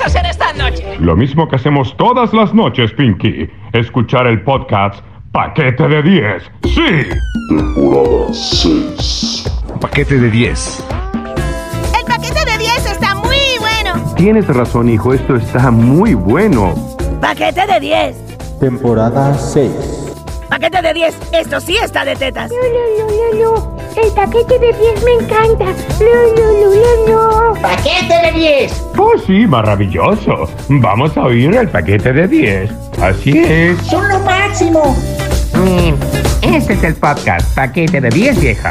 vamos a hacer esta noche? Lo mismo que hacemos todas las noches, Pinky. Escuchar el podcast Paquete de 10. ¡Sí! Temporada 6. Paquete de 10. El paquete de 10 está muy bueno. Tienes razón, hijo, esto está muy bueno. Paquete de 10. Temporada 6. Paquete de 10. Esto sí está de tetas. No, no, no, no, no. El paquete de 10 me encanta. No, no, no, no, no. ¡Paquete de 10! Oh, sí, maravilloso. Vamos a oír el paquete de 10. Así es. ¡Son lo máximo! Este es el podcast Paquete de 10, vieja.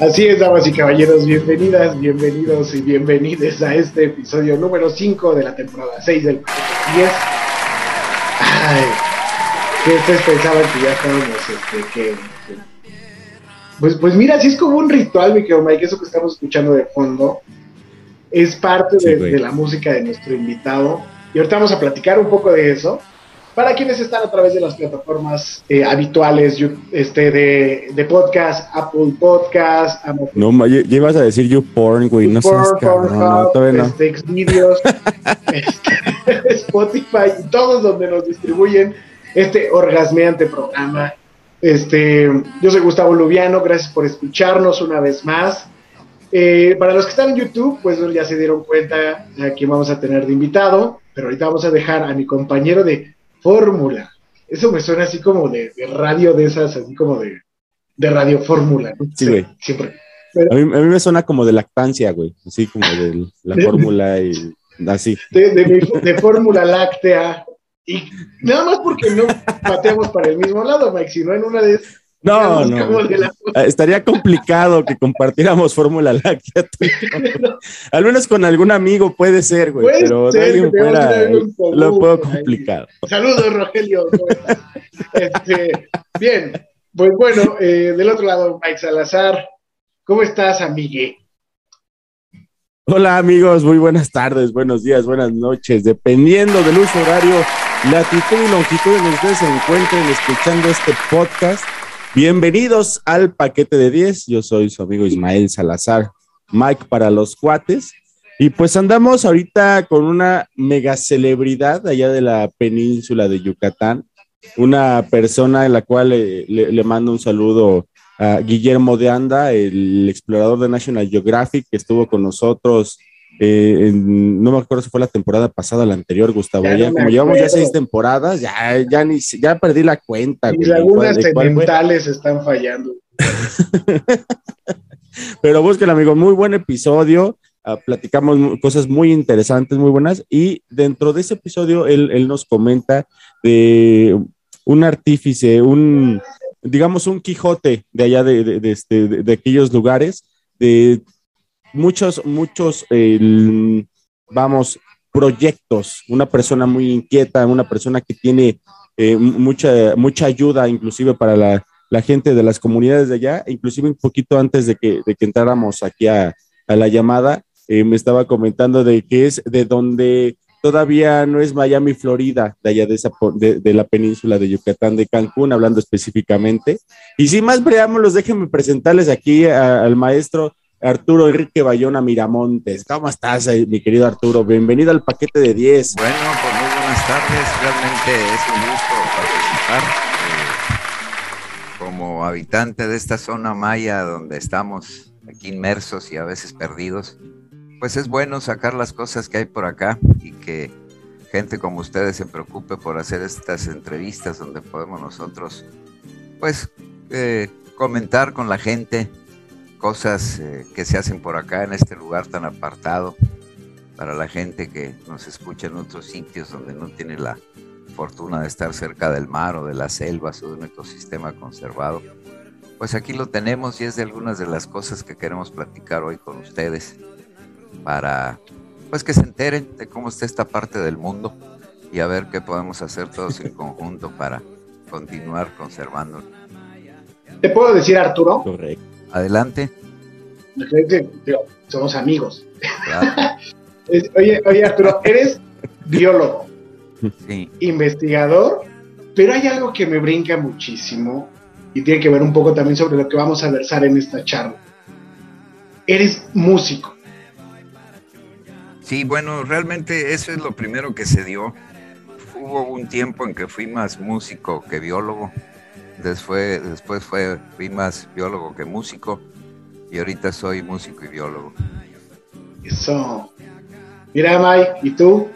Así es, damas y caballeros, bienvenidas, bienvenidos y bienvenides a este episodio número 5 de la temporada 6 del Paquete 10. Ay, que ustedes pensaban que ya estábamos, este, que, que- Pues, pues mira, así es como un ritual, mi querido Mike, eso que estamos escuchando de fondo es parte de, Sí, de la música de nuestro invitado. Y ahorita vamos a platicar un poco de eso. Para quienes están a través de las plataformas eh, habituales you- este, de, de podcast, Apple Podcast, Amazon No, ma- ibas a decir YouPorn, güey. No seas Porn, cabrón. No, todavía no. este, Xvideos, este, Spotify y todos donde nos distribuyen este orgasmeante programa. Este, yo soy Gustavo Lubiano, gracias por escucharnos una vez más. Eh, para los que están en YouTube, pues ya se dieron cuenta a quién vamos a tener de invitado, pero ahorita vamos a dejar a mi compañero de Fórmula. Eso me suena así como de, de radio de esas, así como de, de radio Fórmula. ¿no? Sí, güey. Siempre. A mí, a mí me suena como de lactancia, güey. Así como de la fórmula y así. de, de, mi- de Fórmula Láctea. Y nada más porque no pateamos para el mismo lado, Mike, sino en una de No, no. Ah, Estaría complicado que compartiéramos Fórmula Láctea. Al menos con algún amigo puede ser, güey. Puede Pero ser, alguien fuera, lo puedo complicado. Saludos, Rogelio. Este, bien, pues bueno, eh, del otro lado, Mike Salazar. ¿Cómo estás, amigue? Hola amigos, muy buenas tardes, buenos días, buenas noches, dependiendo del uso horario, latitud y longitud en que ustedes se encuentren escuchando este podcast. Bienvenidos al paquete de 10, yo soy su amigo Ismael Salazar, Mike para los cuates, y pues andamos ahorita con una mega celebridad allá de la península de Yucatán, una persona en la cual le mando un saludo a Guillermo de Anda, el explorador de National Geographic, que estuvo con nosotros. Eh, en- no me acuerdo si fue la temporada pasada o la anterior, Gustavo. Ya Ya, no me como llevamos ya seis temporadas, ya, ya, ni, ya perdí la cuenta. Mis lagunas mentales están fallando. Pero busquen, amigo, muy buen episodio. ah, platicamos cosas muy interesantes, muy buenas. Y dentro de ese episodio, él, él nos comenta de un artífice, un, digamos, un Quijote de allá de, de- de este, de- de aquellos lugares, de muchos, muchos, vamos, proyectos. Una persona muy inquieta, una persona que tiene eh, mucha, mucha ayuda, inclusive para la, gente de las comunidades de allá, inclusive un poquito antes de que, de que entráramos aquí a, la llamada, eh, me estaba comentando de que es de donde todavía no es Miami, Florida, de allá de, esa, de, de la península de Yucatán, de Cancún, hablando específicamente. Y sin más preámbulos, déjenme presentarles aquí a- al maestro Arturo Enrique Bayona Miramontes. ¿Cómo estás, eh, mi querido Arturo? Bienvenido al paquete de 10. Bueno, pues muy buenas tardes. Realmente es un gusto participar eh, como habitante de esta zona maya donde estamos aquí inmersos y a veces perdidos. Pues es bueno sacar las cosas que hay por acá y que gente como ustedes se preocupe por hacer estas entrevistas donde podemos nosotros, pues, eh, comentar con la gente cosas eh, que se hacen por acá en este lugar tan apartado para la gente que nos escucha en otros sitios donde no tiene la fortuna de estar cerca del mar o de las selvas o de un ecosistema conservado. Pues aquí lo tenemos y es de algunas de las cosas que queremos platicar hoy con ustedes para pues que se enteren de cómo está esta parte del mundo y a ver qué podemos hacer todos en conjunto para continuar conservando. ¿Te puedo decir, Arturo? Correcto. Adelante. Digo, Somos amigos. Claro. Oye, oye, Arturo, eres biólogo, Sí, investigador pero hay algo que me brinca muchísimo y tiene que ver un poco también sobre lo que vamos a versar en esta charla. Eres músico. Sí, bueno, realmente eso es lo primero que se dio. Hubo un tiempo en que fui más músico que biólogo. Después, después fue, fui más biólogo que músico. Y ahorita soy músico y biólogo. Eso. Mira, Mike, ¿y tú?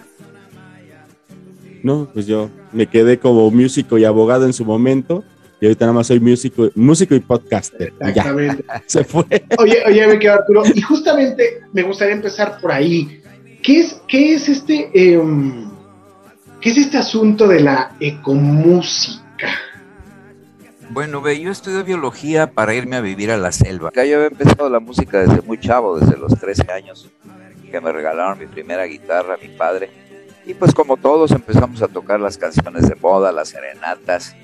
No, pues yo me quedé como músico y abogado en su momento. Y ahorita nada más soy músico, músico y podcaster. Y ya, Exactamente. se fue. Oye, oye, me quedo Arturo. Y justamente me gustaría empezar por ahí. ¿Qué es, qué es este, em, qué es este asunto de la ecomúsica? Bueno, ve, yo estudié biología para irme a vivir a la selva. Acá yo había empezado la música desde muy chavo, desde los 13 años, que me regalaron mi primera guitarra, mi padre. Y pues como todos empezamos a tocar las canciones de moda, las serenatas,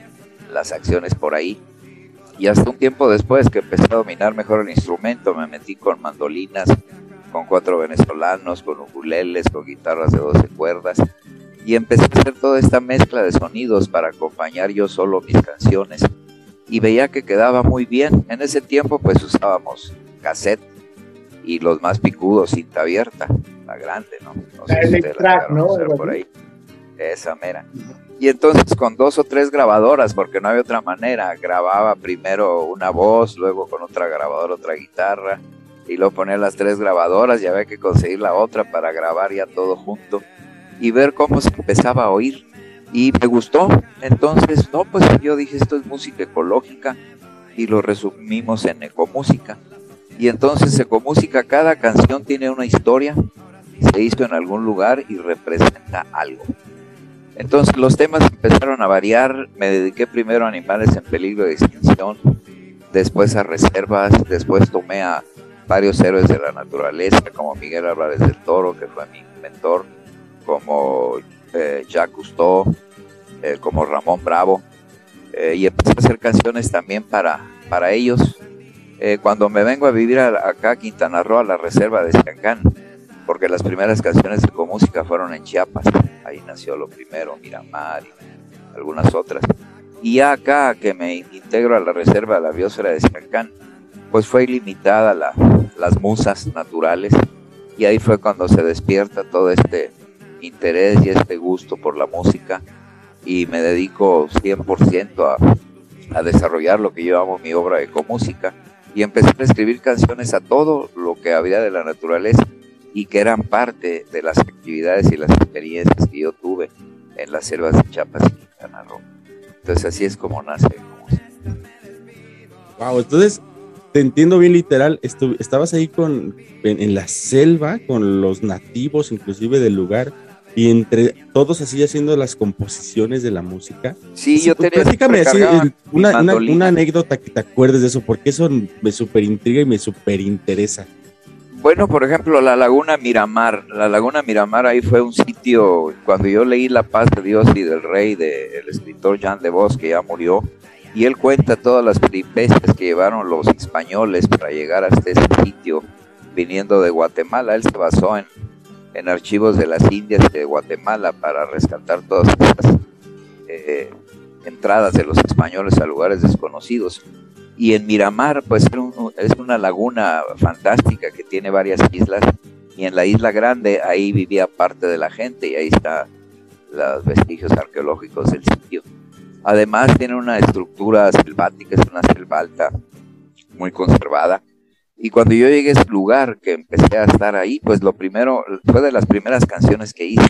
las acciones por ahí. Y hasta un tiempo después que empecé a dominar mejor el instrumento, me metí con mandolinas, con cuatro venezolanos, con ukuleles, con guitarras de 12 cuerdas. Y empecé a hacer toda esta mezcla de sonidos para acompañar yo solo mis canciones. Y veía que quedaba muy bien. En ese tiempo pues usábamos cassette y los más picudos, cinta abierta, la grande, ¿no? No La si ustedes ¿no? por ahí. Esa mera. Y entonces con dos o tres grabadoras, porque no había otra manera, grababa primero una voz, luego con otra grabadora otra guitarra, y luego ponía las tres grabadoras y había que conseguir la otra para grabar ya todo junto y ver cómo se empezaba a oír. Y me gustó, entonces, no, pues yo dije, esto es música ecológica y lo resumimos en ecomúsica. Y entonces ecomúsica, cada canción tiene una historia, se hizo en algún lugar y representa algo. Entonces los temas empezaron a variar, me dediqué primero a animales en peligro de extinción, después a reservas, después tomé a varios héroes de la naturaleza, como Miguel Álvarez del Toro, que fue mi mentor, como eh, Jacques eh, como Ramón Bravo, eh, y empecé a hacer canciones también para, para ellos. Eh, cuando me vengo a vivir a- acá a Quintana Roo, a la reserva de Siancán, porque las primeras canciones de música fueron en Chiapas, ahí nació lo primero, Miramar y algunas otras. Y ya acá que me integro a la reserva de la biosfera de Siancán, pues fue ilimitada la, las musas naturales y ahí fue cuando se despierta todo este interés y este gusto por la música y me dedico 100% a, a desarrollar lo que yo llamo mi obra ecomúsica y empecé a escribir canciones a todo lo que había de la naturaleza y que eran parte de las actividades y las experiencias que yo tuve en las selvas de Chiapas y Quintana Roo. Entonces así es como nace. Wow, entonces te entiendo bien literal. estabas ahí con en, en la selva con los nativos, inclusive del lugar, y entre todos así haciendo las composiciones de la música. Sí, yo pues, tenía platícame así, una, una anécdota que te acuerdes de eso, porque eso me súper intriga y me súper interesa. Bueno, por ejemplo, la Laguna Miramar. La Laguna Miramar ahí fue un sitio, cuando yo leí La paz de Dios y del Rey del escritor Jean de Vos, que ya murió, y él cuenta todas las peripecias que llevaron los españoles para llegar hasta ese sitio, viniendo de Guatemala. Él se basó en, en archivos de las Indias de Guatemala para rescatar todas estas eh, entradas de los españoles a lugares desconocidos. Y en Miramar, pues es una laguna fantástica que tiene varias islas. Y en la isla grande, ahí vivía parte de la gente y ahí está los vestigios arqueológicos del sitio. Además, tiene una estructura selvática, es una selva alta, muy conservada. Y cuando yo llegué a ese lugar, que empecé a estar ahí, pues lo primero, fue de las primeras canciones que hice,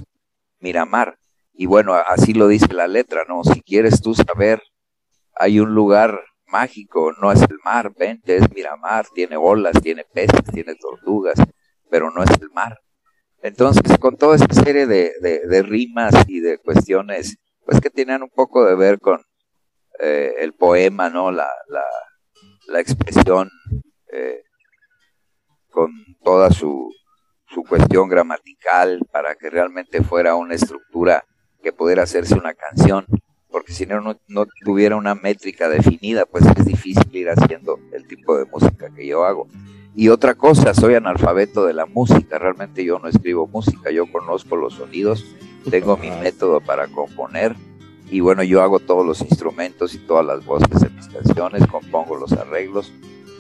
Miramar. Y bueno, así lo dice la letra, ¿no? Si quieres tú saber, hay un lugar mágico, no es el mar, vente, es Miramar, tiene olas, tiene peces, tiene tortugas, pero no es el mar. Entonces, con toda esta serie de, de- de rimas y de cuestiones, pues que tenían un poco de ver con eh, el poema, ¿no? La, la, la expresión, eh, con toda su, su cuestión gramatical, para que realmente fuera una estructura que pudiera hacerse una canción porque si no, no, tuviera una métrica definida, pues es difícil ir haciendo el tipo de música que yo hago. Y otra cosa, soy analfabeto de la música, realmente yo no escribo música, yo conozco los sonidos, tengo mi método para componer Y bueno, yo hago todos los instrumentos y todas las voces de mis canciones, compongo los arreglos,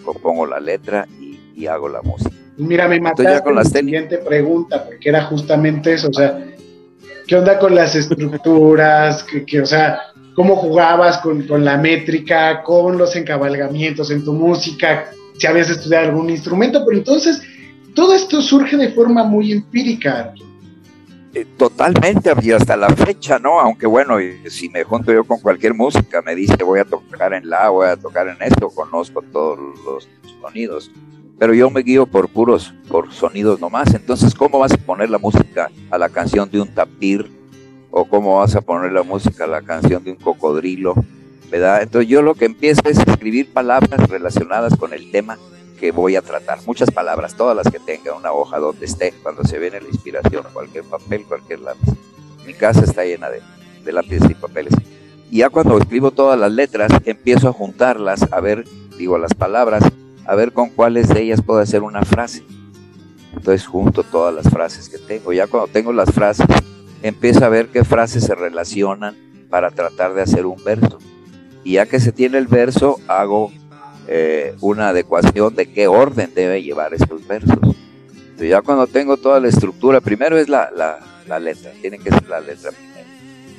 compongo la letra y, y hago la música. Mira, me ya mataste con la siguiente pregunta, porque era justamente eso, o sea, ¿qué onda con las estructuras? ¿Qué, qué- o sea, ¿cómo jugabas con, con la métrica, con los encabalgamientos en tu música? Si habías estudiado algún instrumento, pero entonces todo esto surge de forma muy empírica. Eh, Totalmente, y hasta la fecha, ¿no? Aunque bueno, si me junto yo con cualquier música, me dice voy a tocar en la, voy a tocar en esto, conozco todos los sonidos, pero yo me guío por puros, por sonidos nomás. Entonces, ¿cómo vas a poner la música a la canción de un tapir? ¿O cómo vas a poner la música a la canción de un cocodrilo? ¿Verdad? Entonces yo lo que empiezo es escribir palabras relacionadas con el tema que voy a tratar. Muchas palabras, todas las que tenga, una hoja donde esté, cuando se viene la inspiración, cualquier papel, cualquier lápiz. Mi casa está llena de, de lápices y papeles. Y ya cuando escribo todas las letras, empiezo a juntarlas, a ver, digo, las palabras, a ver con cuáles de ellas puedo hacer una frase. Entonces junto todas las frases que tengo. Ya cuando tengo las frases, empiezo a ver qué frases se relacionan para tratar de hacer un verso. Y ya que se tiene el verso, hago eh, una adecuación de qué orden debe llevar estos versos. Entonces ya cuando tengo toda la estructura, primero es la, la, letra, tiene que ser la letra.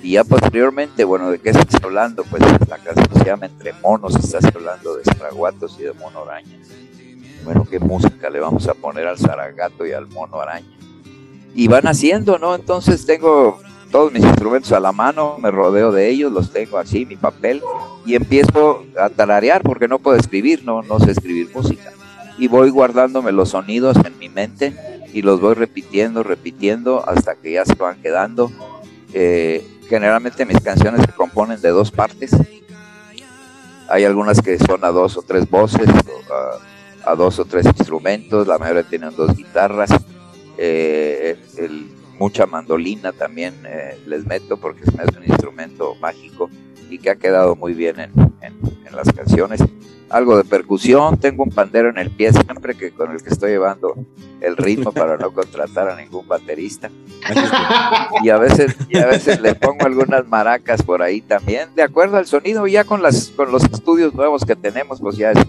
Y ya posteriormente, bueno, ¿de qué estás hablando? Pues la canción se llama Entre Monos, estás hablando de espraguatos y de mono araña. Bueno, ¿qué música le vamos a poner al zaragato y al mono araña? Y van haciendo, ¿no? Entonces tengo todos mis instrumentos a la mano, me rodeo de ellos, los tengo así, mi papel, y empiezo a tararear porque no puedo escribir, no, no sé escribir música. Y voy guardándome los sonidos en mi mente y los voy repitiendo, repitiendo hasta que ya se van quedando. Eh, generalmente mis canciones se componen de dos partes. Hay algunas que son a dos o tres voces, a, dos o tres instrumentos, la mayoría tienen dos guitarras. Eh, el- mucha mandolina también eh, les meto porque se me un instrumento mágico y que ha quedado muy bien en, en- en las canciones. Algo de percusión, tengo un pandero en el pie siempre que con el que estoy llevando el ritmo para no contratar a ningún baterista. Y a veces, y a veces le pongo algunas maracas por ahí también, de acuerdo al sonido, ya con las con los estudios nuevos que tenemos, pues ya es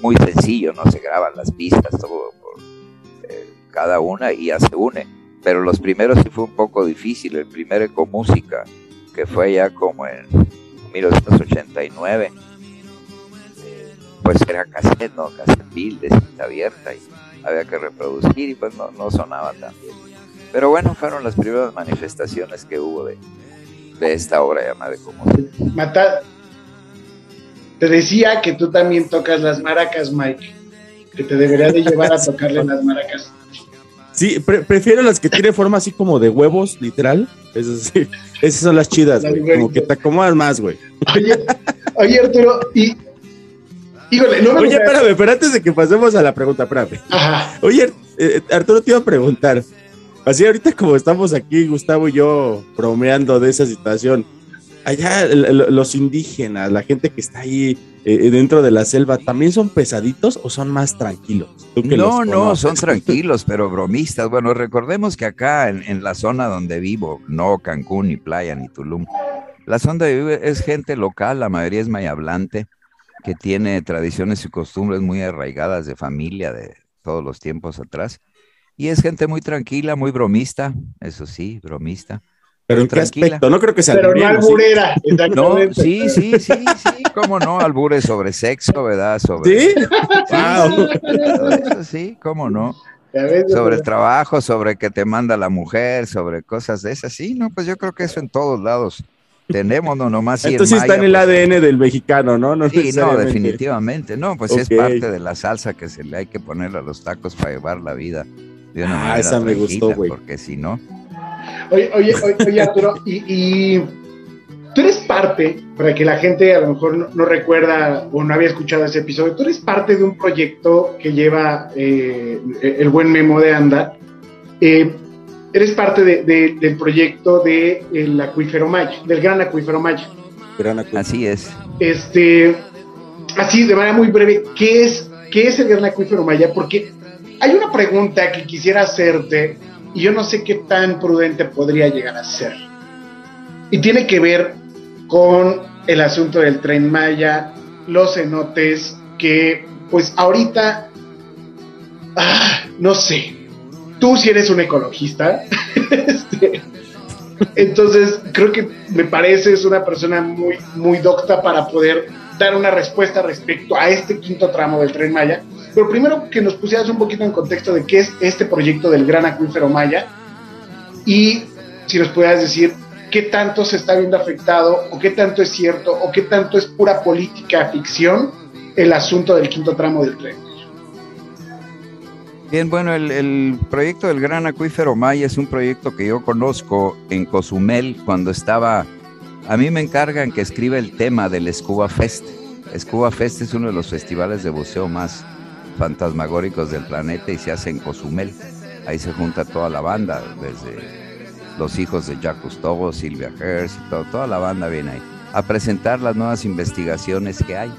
muy sencillo, no se graban las pistas todo por eh, cada una y ya se une. Pero los primeros sí fue un poco difícil. El primer Ecomúsica, que fue ya como en 1989, eh, pues era cassette, ¿no? Cassette de cinta abierta y había que reproducir y pues no, no sonaba tan bien. Pero bueno, fueron las primeras manifestaciones que hubo de, de esta obra llamada Ecomúsica. Mata, te decía que tú también tocas las maracas, Mike, que te debería de llevar a tocarle las maracas. Sí, pre- prefiero las que tienen forma así como de huevos, literal. Esas sí, esas son las chidas, güey. Como que te acomodas más, güey. Oye, oye Arturo, y. Híjole, no me Oye, espérame, pero antes de que pasemos a la pregunta, espérame. Ajá. Oye, eh, Arturo, te iba a preguntar. Así ahorita como estamos aquí, Gustavo y yo, bromeando de esa situación, allá los indígenas, la gente que está ahí eh, dentro de la selva, ¿también son pesaditos o son más tranquilos? No, no, son tranquilos, pero bromistas. Bueno, recordemos que acá en, en la zona donde vivo, no Cancún, ni Playa, ni Tulum, la zona donde vivo es gente local, la mayoría es mayablante, que tiene tradiciones y costumbres muy arraigadas de familia de todos los tiempos atrás. Y es gente muy tranquila, muy bromista, eso sí, bromista. Pero ¿en qué tranquila. aspecto? No creo que sea Pero no alburera, No, exactamente. sí, sí, sí, sí, cómo no, albures sobre sexo, ¿verdad? Sobre, ¿Sí? Wow. eso sí, cómo no. Sobre el trabajo, sobre que te manda la mujer, sobre cosas de esas, sí, no, pues yo creo que eso en todos lados tenemos, no nomás sí Entonces está en el pues, ADN del mexicano, ¿no? No Sí, no, definitivamente, no, pues es parte de la salsa que se le hay que poner a los tacos para llevar la vida de una Ah, manera esa me gustó, güey. porque si no, Oye, oye, oye, oye, Arturo, y, y tú eres parte, para que la gente a lo mejor no, no recuerda o no había escuchado ese episodio, tú eres parte de un proyecto que lleva eh, el buen Memo de Anda. Eh, eres parte de- de- del proyecto del el acuífero Maya, del gran acuífero Maya. Gran acu- así es. Este, así de manera muy breve, ¿qué es, qué es el gran acuífero Maya? Porque hay una pregunta que quisiera hacerte y yo no sé qué tan prudente podría llegar a ser. Y tiene que ver con el asunto del tren Maya, los cenotes, que pues ahorita, ah, no sé, tú si eres un ecologista, este, entonces creo que me pareces una persona muy, muy docta para poder dar una respuesta respecto a este quinto tramo del tren Maya. Pero primero que nos pusieras un poquito en contexto de qué es este proyecto del gran acuífero Maya y si nos pudieras decir qué tanto se está viendo afectado o qué tanto es cierto o qué tanto es pura política ficción el asunto del quinto tramo del tren. Bien, bueno, el, el, proyecto del Gran Acuífero Maya es un proyecto que yo conozco en Cozumel cuando estaba... A mí me encargan que escriba el tema del Scuba Fest. Scuba Fest es uno de los festivales de buceo más fantasmagóricos del planeta y se hace en Cozumel. Ahí se junta toda la banda, desde los hijos de Jacques Cousteau, Silvia Hertz y toda la banda viene ahí a presentar las nuevas investigaciones que hay.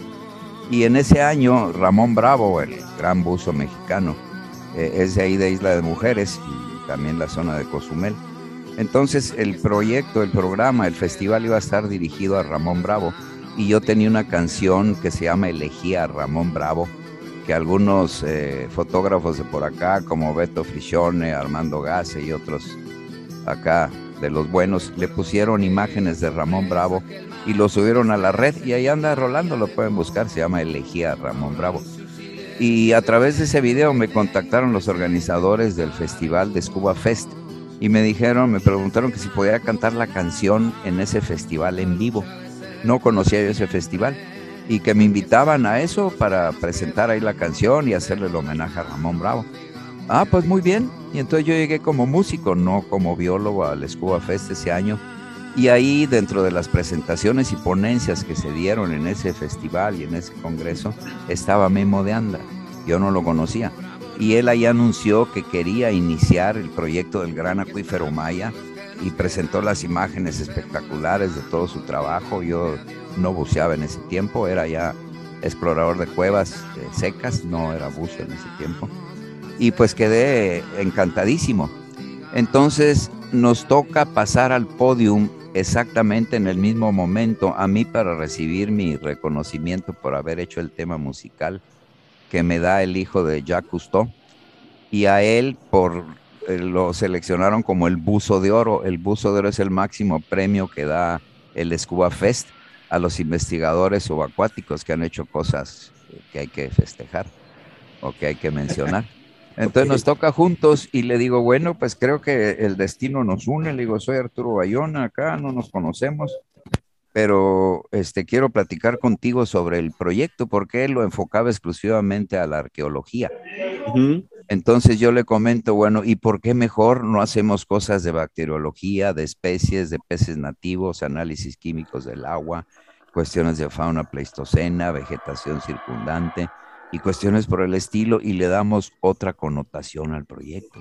Y en ese año, Ramón Bravo, el gran buzo mexicano, eh, es de ahí de Isla de Mujeres y también la zona de Cozumel. Entonces el proyecto, el programa, el festival iba a estar dirigido a Ramón Bravo y yo tenía una canción que se llama Elegía a Ramón Bravo, que algunos eh, fotógrafos de por acá, como Beto Fricione, Armando Gase y otros acá de los buenos, le pusieron imágenes de Ramón Bravo y lo subieron a la red y ahí anda rolando, lo pueden buscar, se llama Elegía Ramón Bravo. Y a través de ese video me contactaron los organizadores del festival de Scuba Fest y me dijeron, me preguntaron que si podía cantar la canción en ese festival en vivo. No conocía yo ese festival y que me invitaban a eso para presentar ahí la canción y hacerle el homenaje a Ramón Bravo. Ah, pues muy bien. Y entonces yo llegué como músico, no como biólogo al Scuba Fest ese año. Y ahí dentro de las presentaciones y ponencias que se dieron en ese festival y en ese congreso estaba Memo de Anda. Yo no lo conocía. Y él ahí anunció que quería iniciar el proyecto del Gran Acuífero Maya y presentó las imágenes espectaculares de todo su trabajo. Yo no buceaba en ese tiempo, era ya explorador de cuevas eh, secas, no era buzo en ese tiempo. Y pues quedé encantadísimo. Entonces nos toca pasar al podium exactamente en el mismo momento a mí para recibir mi reconocimiento por haber hecho el tema musical que me da el hijo de Jacques Cousteau y a él por lo seleccionaron como el buzo de oro. El buzo de oro es el máximo premio que da el Scuba Fest a los investigadores subacuáticos que han hecho cosas que hay que festejar o que hay que mencionar. Entonces nos toca juntos y le digo, bueno, pues creo que el destino nos une. Le digo, soy Arturo Bayona, acá no nos conocemos, pero este, quiero platicar contigo sobre el proyecto porque él lo enfocaba exclusivamente a la arqueología. Entonces yo le comento, bueno, ¿y por qué mejor no hacemos cosas de bacteriología, de especies, de peces nativos, análisis químicos del agua, cuestiones de fauna pleistocena, vegetación circundante? y cuestiones por el estilo y le damos otra connotación al proyecto.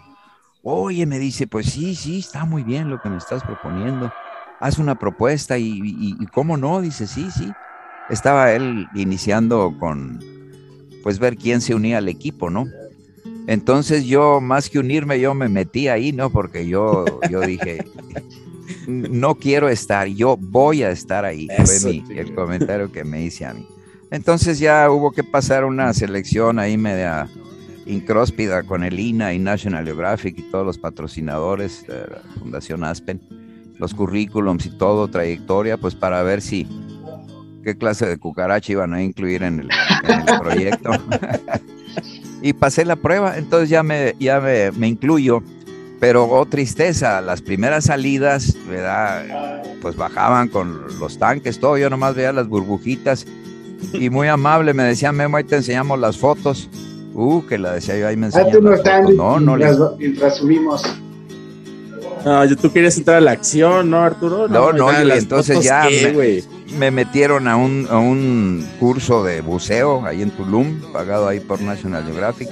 Oye, me dice, pues sí, sí, está muy bien lo que me estás proponiendo. Haz una propuesta y, y, cómo no, dice, sí, sí. Estaba él iniciando con, pues ver quién se unía al equipo, ¿no? Entonces yo, más que unirme, yo me metí ahí, ¿no? Porque yo, yo dije, no quiero estar, yo voy a estar ahí. Fue mi, el comentario que me hice a mí. Entonces ya hubo que pasar una selección ahí media incróspida con el INA y National Geographic y todos los patrocinadores de la Fundación Aspen, los currículums y todo, trayectoria, pues para ver si qué clase de cucaracha iban a incluir en el, proyecto. y pasé la prueba, entonces ya me, ya me, me incluyo. Pero oh tristeza, las primeras salidas, ¿verdad? Pues bajaban con los tanques, todo, yo nomás veía las burbujitas y muy amable, me decía Memo, ahí te enseñamos las fotos. Uh, que la decía yo, ahí me las fotos. No, no, mientras, subimos. No, tú quieres entrar a la acción, ¿no, Arturo? No, no, y entonces ya me, me, metieron a un, a un curso de buceo ahí en Tulum, pagado ahí por National Geographic.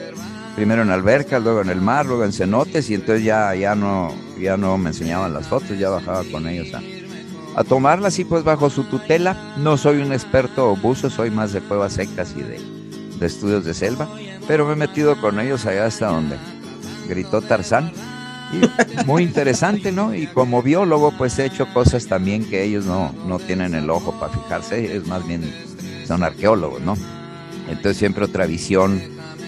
Primero en albercas, luego en el mar, luego en cenotes, y entonces ya, ya, no, ya no me enseñaban las fotos, ya bajaba con ellos a, a tomarla así pues bajo su tutela. No soy un experto buzo, soy más de cuevas secas y de, de estudios de selva, pero me he metido con ellos allá hasta donde gritó Tarzán Y muy interesante, ¿no? Y como biólogo, pues he hecho cosas también que ellos no, no tienen el ojo para fijarse, es más bien son arqueólogos, ¿no? Entonces siempre otra visión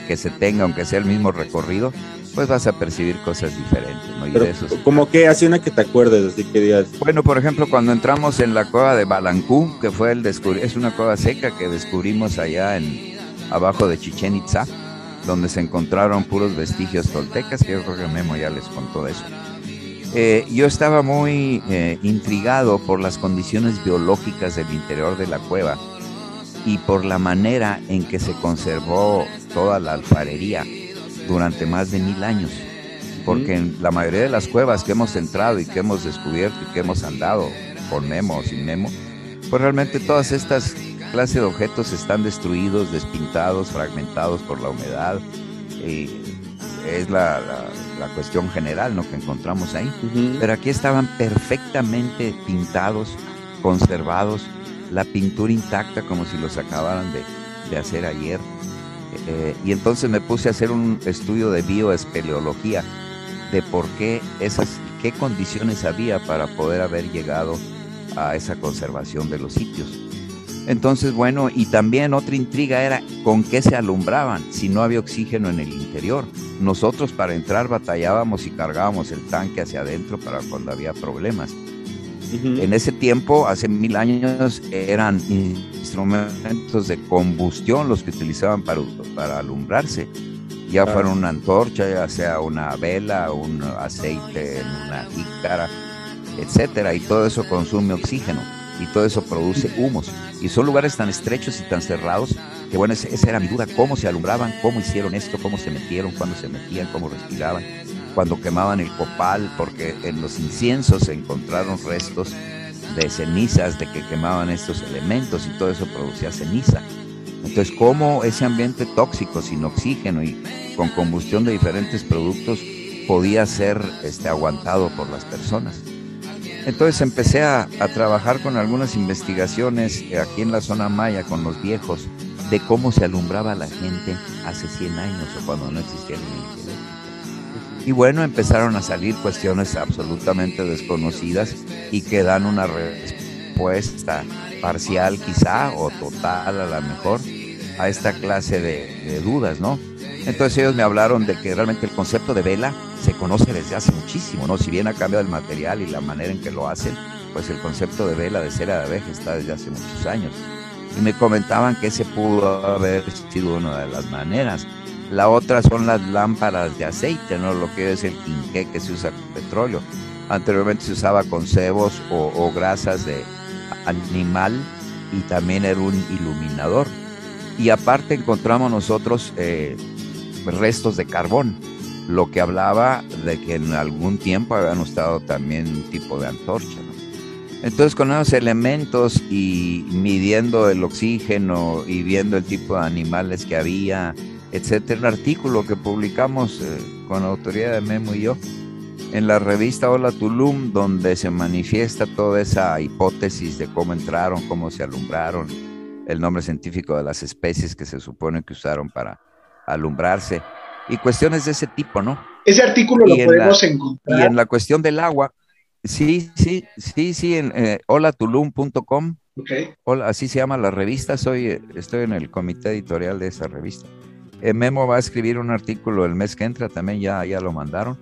que se tenga, aunque sea el mismo recorrido, pues vas a percibir cosas diferentes, ¿no? Y Pero, de esos- como que hace una que te acuerdes, así que digas, Bueno, por ejemplo, cuando entramos en la cueva de Balancú, que fue el descubri es una cueva seca que descubrimos allá en abajo de Chichen Itza, donde se encontraron puros vestigios toltecas, que yo creo que Memo ya les contó eso. Eh, yo estaba muy eh, intrigado por las condiciones biológicas del interior de la cueva y por la manera en que se conservó toda la alfarería durante más de mil años. Porque en la mayoría de las cuevas que hemos entrado y que hemos descubierto y que hemos andado con Memo o sin Memo, pues realmente todas estas clases de objetos están destruidos, despintados, fragmentados por la humedad. Es la, la- la cuestión general ¿no? que encontramos ahí. Pero aquí estaban perfectamente pintados, conservados, la pintura intacta como si los acabaran de, de hacer ayer. Eh, y entonces me puse a hacer un estudio de bioespeleología de por qué esas, qué condiciones había para poder haber llegado a esa conservación de los sitios. Entonces, bueno, y también otra intriga era con qué se alumbraban si no había oxígeno en el interior. Nosotros para entrar batallábamos y cargábamos el tanque hacia adentro para cuando había problemas. En ese tiempo, hace mil años, eran instrumentos de combustión los que utilizaban para, para alumbrarse. Ya Claro. fuera una antorcha, ya sea una vela, un aceite una jícara, etcétera, y todo eso consume oxígeno y todo eso produce humos. Y son lugares tan estrechos y tan cerrados que, bueno, esa era mi duda: cómo se alumbraban, cómo hicieron esto, cómo se metieron, cuándo se metían, cómo respiraban, cuando quemaban el copal, porque en los inciensos se encontraron restos de cenizas de que quemaban estos elementos y todo eso producía ceniza. Entonces, ¿cómo ese ambiente tóxico, sin oxígeno y con combustión de diferentes productos, podía ser este, aguantado por las personas? Entonces empecé a, a trabajar con algunas investigaciones aquí en la zona maya con los viejos de cómo se alumbraba la gente hace 100 años o cuando no existía eléctrica. Y bueno, empezaron a salir cuestiones absolutamente desconocidas y que dan una respuesta parcial quizá o total a lo mejor a esta clase de dudas, ¿no? Entonces ellos me hablaron de que realmente el concepto de vela se conoce desde hace muchísimo, ¿no? Si bien ha cambiado el material y la manera en que lo hacen, pues el concepto de vela de cera de abeja está desde hace muchos años. Y me comentaban que ese pudo haber sido una de las maneras. La otra son las lámparas de aceite, ¿no? Lo que es el quinqué que se usa con petróleo. Anteriormente se usaba con cebos o, o grasas de animal y también era un iluminador. Y aparte encontramos nosotros eh, restos de carbón, lo que hablaba de que en algún tiempo habían usado también un tipo de antorcha. Entonces con esos elementos y midiendo el oxígeno y viendo el tipo de animales que había, etcétera, un artículo que publicamos eh, con la autoridad de Memo y yo en la revista Hola Tulum, donde se manifiesta toda esa hipótesis de cómo entraron, cómo se alumbraron, el nombre científico de las especies que se supone que usaron para alumbrarse y cuestiones de ese tipo, ¿no? Ese artículo lo en podemos la- encontrar. Y en la cuestión del agua, sí, sí, sí, sí, en eh, holatulum.com, Ok. hola, así se llama la revista, soy, eh, estoy en el comité editorial de esa revista. Eh, Memo va a escribir un artículo el mes que entra, también ya, ya lo mandaron.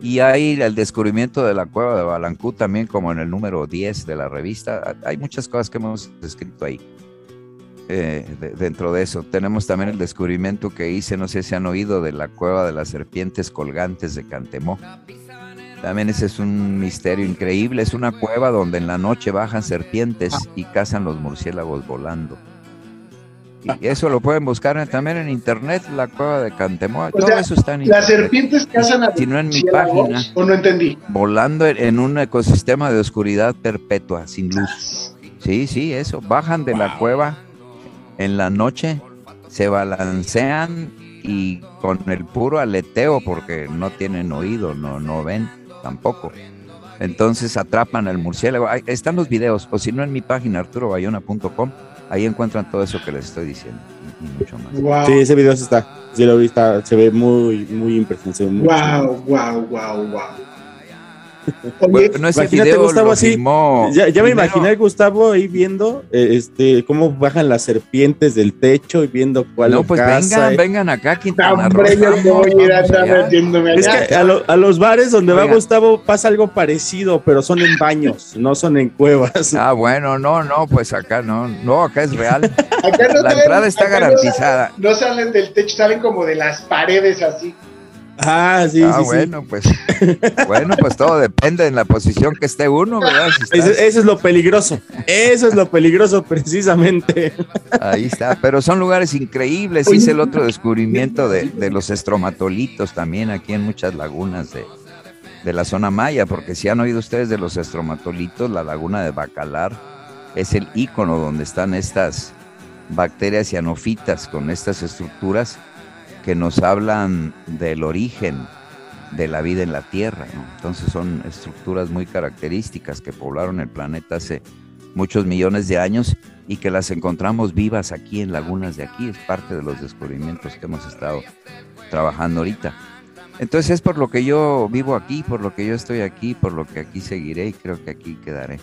Y hay el descubrimiento de la cueva de Balancú también como en el número 10 de la revista. Hay muchas cosas que hemos escrito ahí. Eh, de- dentro de eso tenemos también el descubrimiento que hice, no sé si han oído, de la cueva de las serpientes colgantes de Cantemó. También ese es un misterio increíble. Es una cueva donde en la noche bajan serpientes y cazan los murciélagos volando. Y eso lo pueden buscar también en internet, la cueva de Cantemó. Todo sea, eso está en Las internet. serpientes cazan a Si no en mi página. O no entendí. Volando en- en un ecosistema de oscuridad perpetua, sin luz. Sí, sí, eso. Bajan de la cueva en la noche, se balancean y con el puro aleteo, porque no tienen oído, no, no ven tampoco. Entonces atrapan al murciélago. Ahí están los videos, o si no en mi página arturobayona.com, ahí encuentran todo eso que les estoy diciendo y mucho más. Wow. Sí, ese video está. Sí, lo vi, está- se ve muy, muy impresionante. Wow, wow, wow, wow. Oye, Bueno, ese Imagínate, video Gustavo, así, filmó Ya, ya me imaginé a Gustavo ahí viendo eh, este cómo bajan las serpientes del techo y viendo cuál No, pues caza, vengan, eh. vengan acá, Quintana Roo. no a a Es que lo- los bares donde va. Gustavo pasa algo parecido, pero son en baños, no son en cuevas. Ah, bueno, no, no, pues acá no, no, acá es real. Acá no La salen- entrada está no garantizada. salen- No salen del techo, salen como de las paredes así. Ah, sí, ah, sí, sí. bueno, pues, bueno, pues todo depende en la posición que esté uno, ¿verdad? Si estás- Ese- eso es lo peligroso. Eso es lo peligroso precisamente. Ahí está, pero son lugares increíbles. Hice el otro descubrimiento de, de los estromatolitos también aquí en muchas lagunas de, de la zona maya, porque si han oído ustedes de los estromatolitos, la laguna de Bacalar es el ícono donde están estas bacterias cianofitas con estas estructuras que nos hablan del origen de la vida en la Tierra. ¿no? Entonces son estructuras muy características que poblaron el planeta hace muchos millones de años y que las encontramos vivas aquí en lagunas de aquí. Es parte de los descubrimientos que hemos estado trabajando ahorita. Entonces es por lo que yo vivo aquí, por lo que yo estoy aquí, por lo que aquí seguiré y creo que aquí quedaré.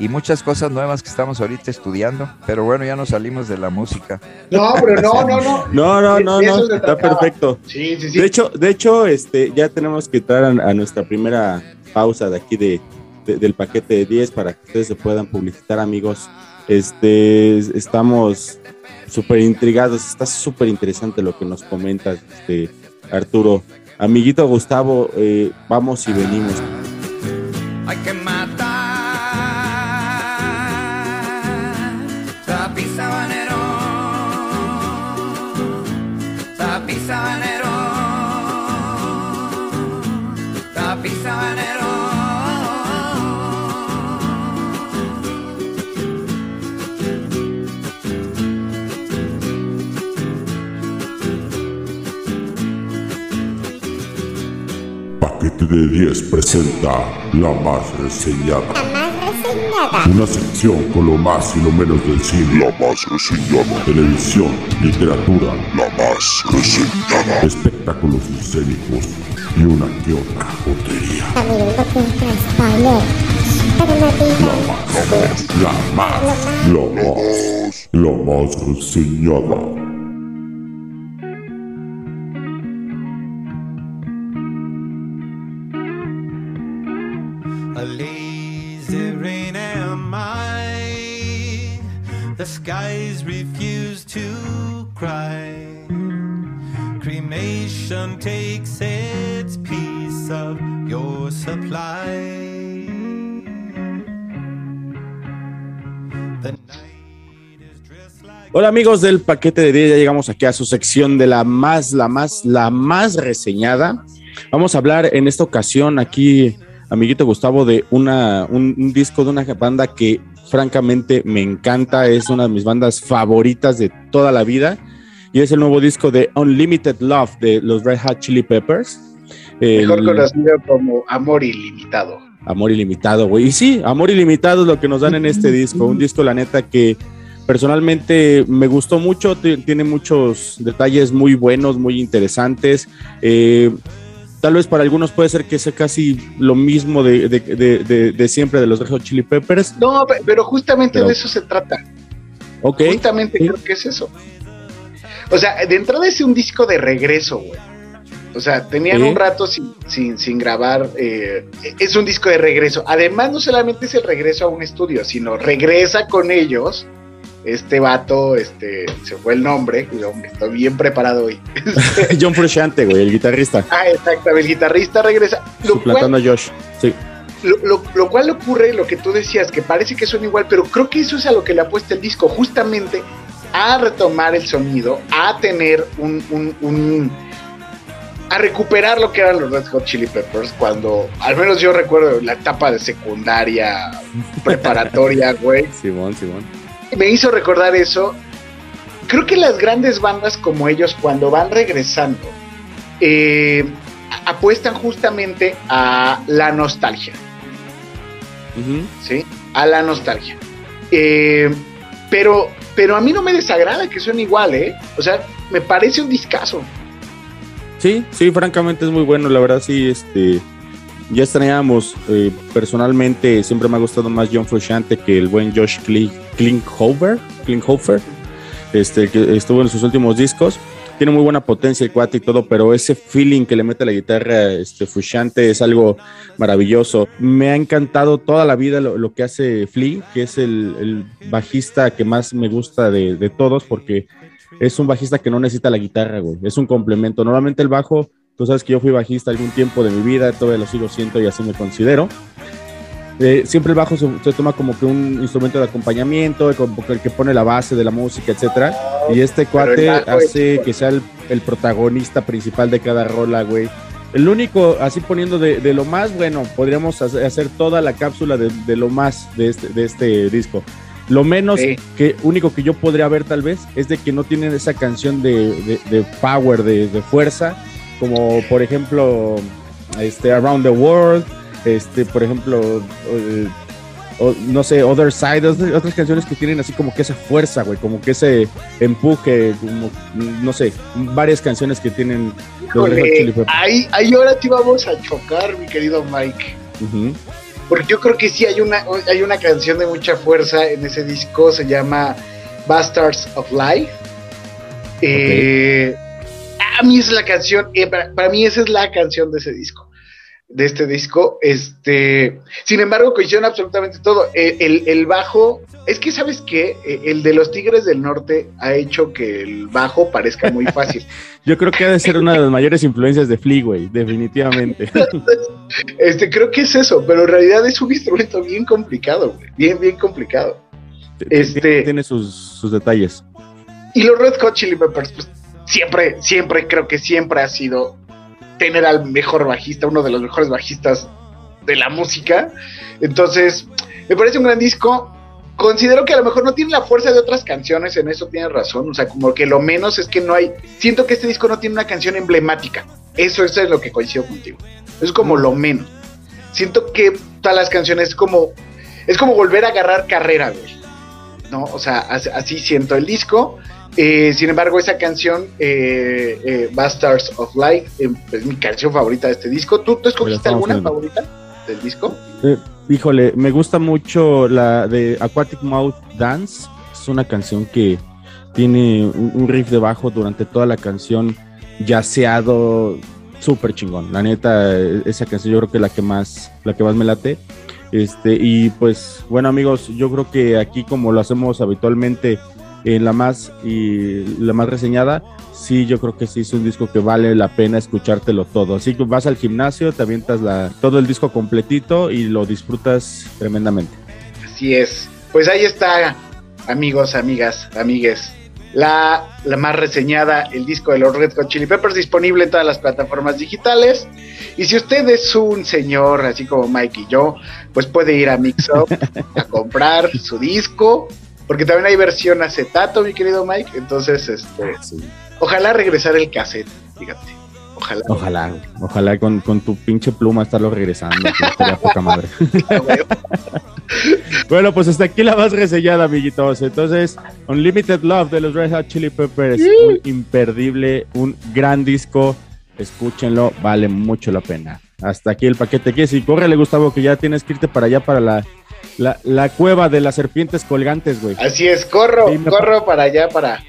Y muchas cosas nuevas que estamos ahorita estudiando, pero bueno, ya nos salimos de la música. No, pero no, no, no. No, no, no, De no, está perfecto. Sí, sí, sí. De hecho, de hecho, este, ya tenemos que entrar a, a nuestra primera pausa de aquí de, de- del paquete de 10 para que ustedes se puedan publicitar, amigos. Este, estamos súper intrigados, está súper interesante lo que nos comentas, este, Arturo. Amiguito Gustavo, eh, vamos y venimos. Hay que matar Tapi sabanero Tapi sabanero Tapi sabanero de 10 presenta La Más Reseñada. Una sección con lo más y lo menos del cine. La Más Reseñada. Televisión, literatura. La Más Reseñada. Espectáculos escénicos y una que otra jotería. La más, la más, la más reseñada. Hola amigos del paquete de 10, ya llegamos aquí a su sección de la más, la más, la más reseñada. Vamos a hablar en esta ocasión aquí, amiguito Gustavo, de una, un, un disco de una banda que francamente me encanta, es una de mis bandas favoritas de toda la vida y es el nuevo disco de Unlimited Love de los Red Hot Chili Peppers. El- Mejor conocido como Amor Ilimitado. Amor ilimitado, güey. Y sí, amor ilimitado es lo que nos dan en este disco. Un disco, la neta, que personalmente me gustó mucho. Tiene muchos detalles muy buenos, muy interesantes. Eh, tal vez para algunos puede ser que sea casi lo mismo de, de- de- de- de siempre de los Red Hot Chili Peppers. No, pe- pero justamente Pero- de eso se trata. Ok. Justamente Sí. creo que es eso. O sea, de entrada es un disco de regreso, güey. O sea, tenían un rato sin, sin, sin grabar. eh, es un disco de regreso. Además, no solamente es el regreso a un estudio, sino regresa con ellos. Este vato, este, se fue el nombre, hombre, estoy bien preparado hoy. John Frusciante, güey, el guitarrista. ah, exactamente, el guitarrista regresa. Lo Suplantando cual, a Josh. Sí. lo, lo- lo cual ocurre, lo que tú decías, que parece que son igual, pero creo que eso es a lo que le apuesta el disco, justamente a retomar el sonido, a tener un, un- un- a recuperar lo que eran los Red Hot Chili Peppers, cuando, al menos yo recuerdo la etapa de secundaria, preparatoria, güey, Simón, Simón. Me hizo recordar eso. Creo que las grandes bandas como ellos, cuando van regresando, eh, apuestan justamente a la nostalgia. ¿sí? A la nostalgia. Eh, pero pero a mí no me desagrada que suene igual, ¿eh? O sea, me parece un discazo. Sí, sí, francamente es muy bueno, la verdad sí, este, ya extrañábamos, eh, personalmente siempre me ha gustado más John Frusciante que el buen Josh Klinkhofer, Klinkhofer, este, que estuvo en sus últimos discos, tiene muy buena potencia el cuate y todo, pero ese feeling que le mete a la guitarra este, es algo maravilloso. Me ha encantado toda la vida lo, que hace Flea, que es el, el, bajista que más me gusta de, de todos, porque es un bajista que no necesita la guitarra, güey. Es un complemento. Normalmente el bajo, tú sabes que yo fui bajista algún tiempo de mi vida, todavía lo sigo siento y así me considero. Eh, siempre el bajo se, se, toma como que un instrumento de acompañamiento, como que el que pone la base de la música, etcétera. Y este cuate hace que sea el, el, protagonista principal de cada rola, güey. El único, así poniendo de, de, lo más bueno, podríamos hacer toda la cápsula de, de lo más de este, de este disco. Lo menos sí. que único que yo podría ver tal vez es de que no tienen esa canción de, de, de power, de, de, fuerza, como por ejemplo este Around the World, este por ejemplo eh, o, no sé, Other Side, otras canciones que tienen así como que esa fuerza, güey, como que ese empuje, como no sé, varias canciones que tienen Híjole, ahí, ahí ahora te vamos a chocar, mi querido Mike. Uh -huh porque yo creo que sí hay una, hay una canción de mucha fuerza en ese disco, se llama Bastards of Life. Eh, mí es la canción, eh, para, para, mí esa es la canción de ese disco, de este disco. Este, sin embargo, coinciden absolutamente todo. El, el, el bajo, es que sabes qué, el de los Tigres del Norte ha hecho que el bajo parezca muy fácil. Yo creo que ha de ser una de las mayores influencias de Flea, güey, definitivamente. este, creo que es eso, pero en realidad es un instrumento bien complicado, güey, bien, bien complicado. Este, tiene sus, sus, detalles. Y los Red Hot Chili Peppers, pues siempre, siempre, creo que siempre ha sido tener al mejor bajista, uno de los mejores bajistas de la música. Entonces, me parece un gran disco. Considero que a lo mejor no tiene la fuerza de otras canciones, en eso tienes razón, o sea, como que lo menos es que no hay, siento que este disco no tiene una canción emblemática, eso, es lo que coincido contigo, es como lo menos, siento que todas las canciones es como, es como volver a agarrar carrera, güey, ¿no? O sea, así siento el disco, eh, sin embargo, esa canción, eh, eh, Bastards of Light, eh, es mi canción favorita de este disco, ¿tú, tú escogiste alguna viendo. favorita del disco? Híjole, me gusta mucho la de Aquatic Mouth Dance. Es una canción que tiene un riff de bajo durante toda la canción, yaceado, súper chingón. La neta, esa canción yo creo que es la que más, la que más me late. Este, y pues, bueno, amigos, yo creo que aquí, como lo hacemos habitualmente en la más y la más reseñada, sí, yo creo que sí es un disco que vale la pena escuchártelo todo. Así que vas al gimnasio, te avientas la, todo el disco completito y lo disfrutas tremendamente. Así es. Pues ahí está, amigos, amigas, amigues. La, la más reseñada, el disco de los Red Hot Chili Peppers, disponible en todas las plataformas digitales. Y si usted es un señor, así como Mike y yo, pues puede ir a Mixup a comprar su disco, porque también hay versión acetato, mi querido Mike. Entonces, este, sí. ojalá regresar el cassette, fíjate. Ojalá. Ojalá, ojalá con, con tu pinche pluma estarlo regresando. poca madre. bueno, pues hasta aquí la más reseñada, amiguitos. Entonces, Unlimited Love de los Red Hot Chili Peppers, sí. un imperdible, un gran disco. Escúchenlo, vale mucho la pena. Hasta aquí el paquete que si córrele, Gustavo, que ya tienes que irte para allá para la la, la, cueva de las serpientes colgantes, güey. Así es, corro, corro para allá para.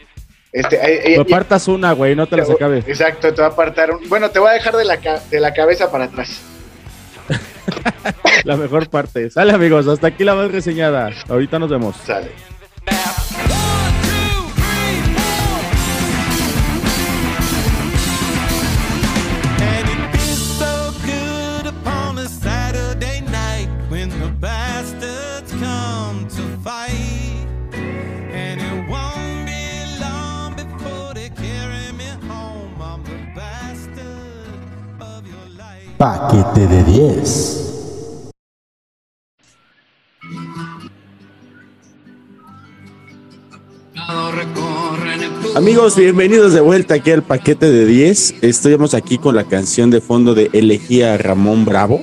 Este, eh, eh, apartas una, güey, no te, te las acabes. Exacto, te va a apartar. Un, bueno, te voy a dejar de la, de la cabeza para atrás. la mejor parte. Sale, amigos, hasta aquí la más reseñada. Ahorita nos vemos. Sale. Paquete de 10. Amigos, bienvenidos de vuelta aquí al paquete de 10. Estamos aquí con la canción de fondo de Elegía Ramón Bravo.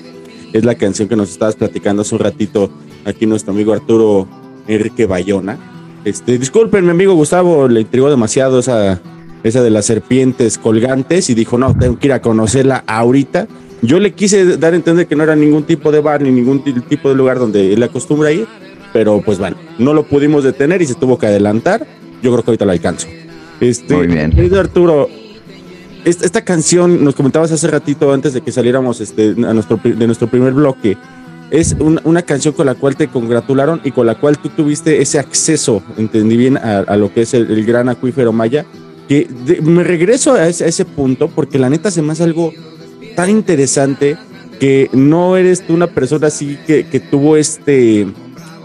Es la canción que nos estabas platicando hace un ratito aquí nuestro amigo Arturo Enrique Bayona. Este, disculpen, mi amigo Gustavo, le intrigó demasiado esa, esa de las serpientes colgantes y dijo, no, tengo que ir a conocerla ahorita. Yo le quise dar a entender que no era ningún tipo de bar ni ningún tipo de lugar donde él acostumbra ir, pero pues bueno, no lo pudimos detener y se tuvo que adelantar. Yo creo que ahorita lo alcanzo. Este, Muy bien. Querido Arturo, esta, esta canción, nos comentabas hace ratito antes de que saliéramos este, a nuestro, de nuestro primer bloque, es una, una canción con la cual te congratularon y con la cual tú tuviste ese acceso, entendí bien, a, a lo que es el, el gran acuífero maya. Que de- me regreso a ese, a ese punto porque la neta se me hace algo tan interesante que no eres tú una persona así que, que tuvo este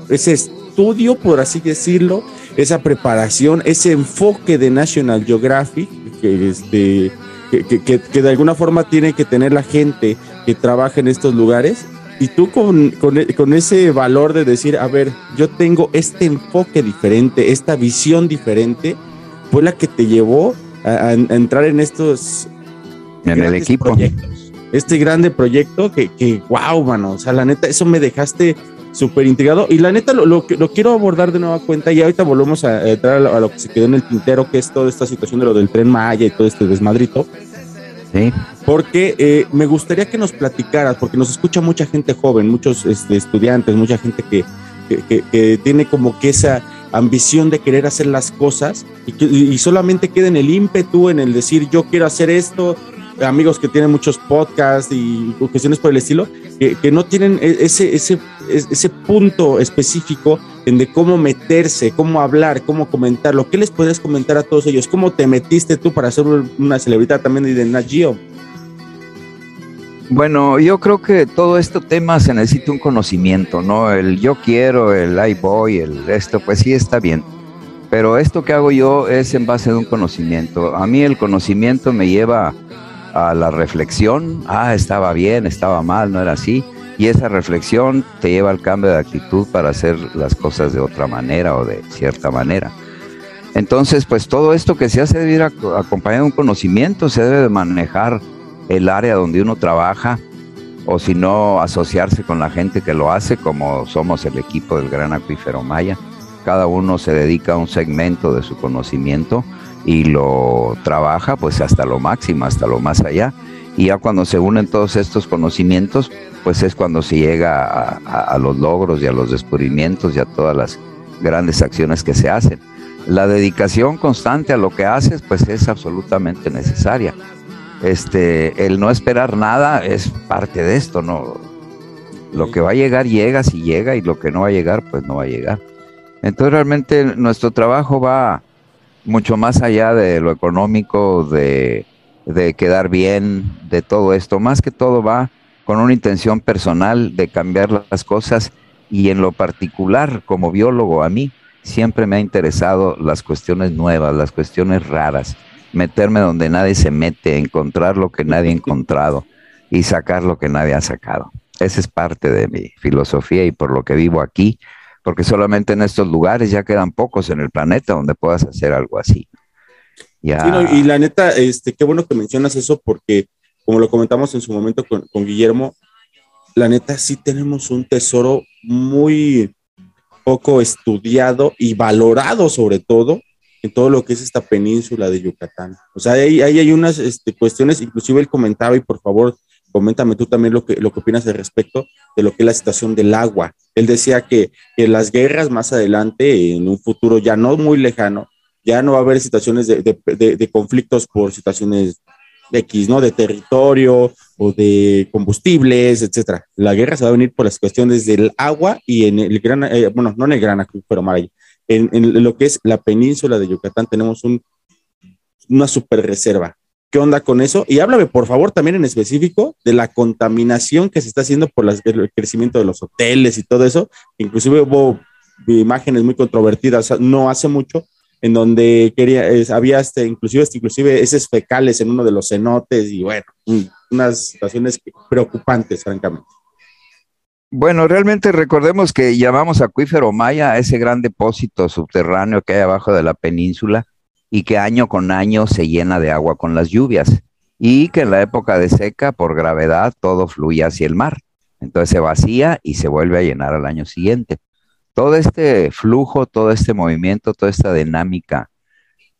ese estudio, por así decirlo, esa preparación, ese enfoque de National Geographic que, este, que, que- que- de alguna forma tiene que tener la gente que trabaja en estos lugares. Y tú con, con con ese valor de decir, a ver, yo tengo este enfoque diferente, esta visión diferente, fue la que te llevó a, a- entrar en estos En el equipo. proyectos. Este grande proyecto que, que, wow, mano, o sea, la neta, eso me dejaste súper intrigado y la neta lo, lo, lo quiero abordar de nueva cuenta y ahorita volvemos a, a entrar a lo, a lo que se quedó en el tintero, que es toda esta situación de lo del tren Maya y todo este desmadrito. Sí. Porque eh, me gustaría que nos platicaras, porque nos escucha mucha gente joven, muchos este, estudiantes, mucha gente que, que, que- que tiene como que esa ambición de querer hacer las cosas y, que- y solamente queda en el ímpetu, en el decir yo quiero hacer esto, amigos que tienen muchos podcasts y cuestiones por el estilo, que, que no tienen e- ese, ese, es- ese punto específico en de cómo meterse, cómo hablar, cómo comentarlo. ¿Qué les podrías comentar a todos ellos? ¿Cómo te metiste tú para ser una celebridad también de Nat Geo? Bueno, yo creo que todo este tema se necesita un conocimiento, ¿no? El yo quiero, el ahí voy, el esto, pues sí está bien. Pero esto que hago yo es en base de un conocimiento. A mí el conocimiento me lleva a la reflexión. Ah, estaba bien, estaba mal, no era así. Y esa reflexión te lleva al cambio de actitud para hacer las cosas de otra manera o de cierta manera. Entonces, pues todo esto que se hace debe ir ac- acompañado de un conocimiento, se debe de manejar el área donde uno trabaja o si no asociarse con la gente que lo hace, como somos el equipo del Gran Acuífero Maya. Cada uno se dedica a un segmento de su conocimiento y lo trabaja pues hasta lo máximo, hasta lo más allá. Y ya cuando se unen todos estos conocimientos, pues es cuando se llega a, a- a los logros y a los descubrimientos y a todas las grandes acciones que se hacen. La dedicación constante a lo que haces, pues es absolutamente necesaria. Este, el no esperar nada es parte de esto, ¿no? Lo que va a llegar, llega si llega, y lo que no va a llegar, pues no va a llegar. Entonces realmente nuestro trabajo va mucho más allá de lo económico, de, de quedar bien, de todo esto. Más que todo va con una intención personal de cambiar las cosas y en lo particular, como biólogo, a mí siempre me ha interesado las cuestiones nuevas, las cuestiones raras, meterme donde nadie se mete, encontrar lo que nadie ha encontrado y sacar lo que nadie ha sacado. Esa es parte de mi filosofía y por lo que vivo aquí, porque solamente en estos lugares ya quedan pocos en el planeta donde puedas hacer algo así. Y la neta, este, qué bueno que mencionas eso porque, como lo comentamos en su momento con, Guillermo, la neta sí tenemos un tesoro muy poco estudiado y valorado sobre todo en todo lo que es esta península de Yucatán. O sea, ahí, ahí hay unas este, cuestiones, inclusive él comentaba, y por favor, coméntame tú también lo que, lo que opinas al respecto de lo que es la situación del agua. Él decía que, que las guerras más adelante, en un futuro ya no muy lejano, ya no va a haber situaciones de, de, de, conflictos por situaciones X, ¿no? De territorio o de combustibles, etcétera. La guerra se va a venir por las cuestiones del agua y en el gran, eh, bueno, no en el gran acuífero Maya, en, en, lo que es la península de Yucatán tenemos un, una super reserva. ¿Qué onda con eso? Y háblame, por favor, también en específico de la contaminación que se está haciendo por las, el crecimiento de los hoteles y todo eso. Inclusive hubo imágenes muy controvertidas no hace mucho en donde quería, había este, inclusive, este, inclusive esos fecales en uno de los cenotes y bueno, unas situaciones preocupantes, francamente. Bueno, realmente recordemos que llamamos acuífero Maya a ese gran depósito subterráneo que hay abajo de la península y que año con año se llena de agua con las lluvias y que en la época de seca, por gravedad, todo fluye hacia el mar. Entonces se vacía y se vuelve a llenar al año siguiente. todo este flujo, todo este movimiento, toda esta dinámica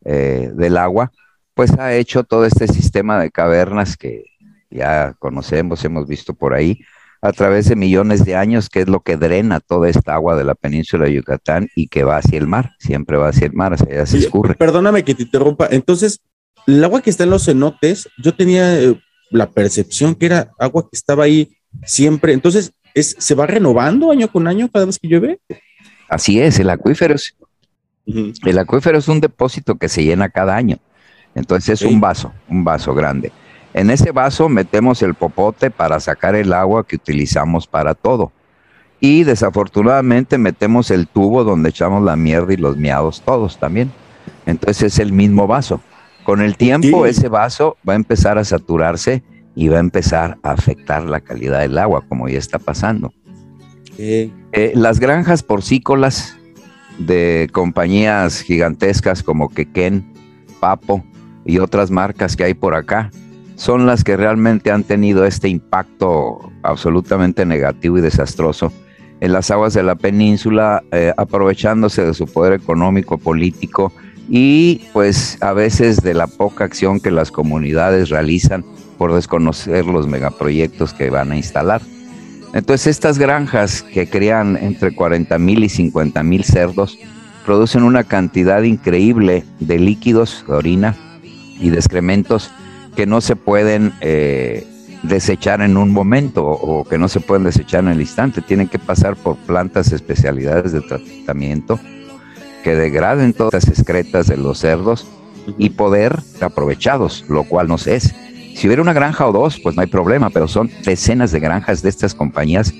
eh, del agua, pues ha hecho todo este sistema de cavernas que ya conocemos, hemos visto por ahí, a través de millones de años, que es lo que drena toda esta agua de la península de Yucatán y que va hacia el mar, siempre va hacia el mar, hacia allá se escurre. Perdóname que te interrumpa, entonces, el agua que está en los cenotes, yo tenía eh, la percepción que era agua que estaba ahí siempre, entonces, es, ¿se va renovando año con año cada vez que llueve? Así es, el acuífero es, el acuífero es un depósito que se llena cada año, entonces es un vaso, un vaso grande. En ese vaso metemos el popote para sacar el agua que utilizamos para todo. Y desafortunadamente metemos el tubo donde echamos la mierda y los miados todos también. Entonces es el mismo vaso. Con el tiempo ese vaso va a empezar a saturarse y va a empezar a afectar la calidad del agua, como ya está pasando. Eh, las granjas porcícolas de compañías gigantescas como Quequén, Papo y otras marcas que hay por acá, son las que realmente han tenido este impacto absolutamente negativo y desastroso en las aguas de la península, eh, aprovechándose de su poder económico, político y pues a veces de la poca acción que las comunidades realizan por desconocer los megaproyectos que van a instalar. Entonces estas granjas que crían entre 40 mil y 50 mil cerdos producen una cantidad increíble de líquidos, de orina y de excrementos que no se pueden eh, desechar en un momento o que no se pueden desechar en el instante. Tienen que pasar por plantas especialidades de tratamiento que degraden todas las excretas de los cerdos y poder aprovechados, lo cual no se es. Si hubiera una granja o dos, pues no hay problema, pero son decenas de granjas de estas compañías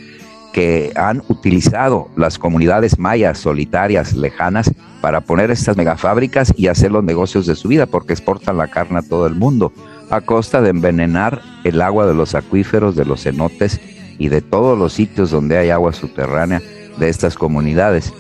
que han utilizado las comunidades mayas solitarias lejanas para poner estas megafábricas y hacer los negocios de su vida, porque exportan la carne a todo el mundo a costa de envenenar el agua de los acuíferos, de los cenotes y de todos los sitios donde hay agua subterránea de estas comunidades.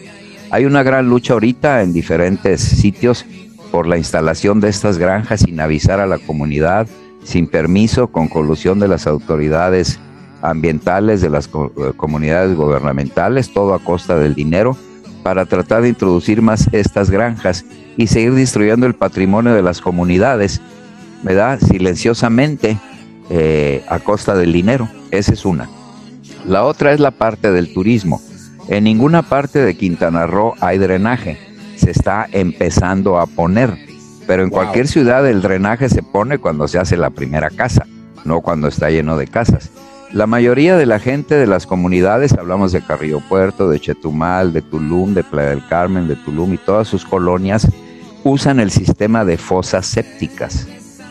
Hay una gran lucha ahorita en diferentes sitios por la instalación de estas granjas sin avisar a la comunidad, sin permiso, con colusión de las autoridades ambientales, de las eh, comunidades gubernamentales, todo a costa del dinero, para tratar de introducir más estas granjas y seguir destruyendo el patrimonio de las comunidades ¿verdad? Silenciosamente eh, a costa del dinero. Esa es una. La otra es la parte del turismo. En ninguna parte de Quintana Roo hay drenaje. Se está empezando a poner. Pero en cualquier ciudad el drenaje se pone cuando se hace la primera casa, no cuando está lleno de casas. La mayoría de la gente de las comunidades, hablamos de Carrillo Puerto, de Chetumal, de Tulum, de Playa del Carmen, de Tulum y todas sus colonias, usan el sistema de fosas sépticas.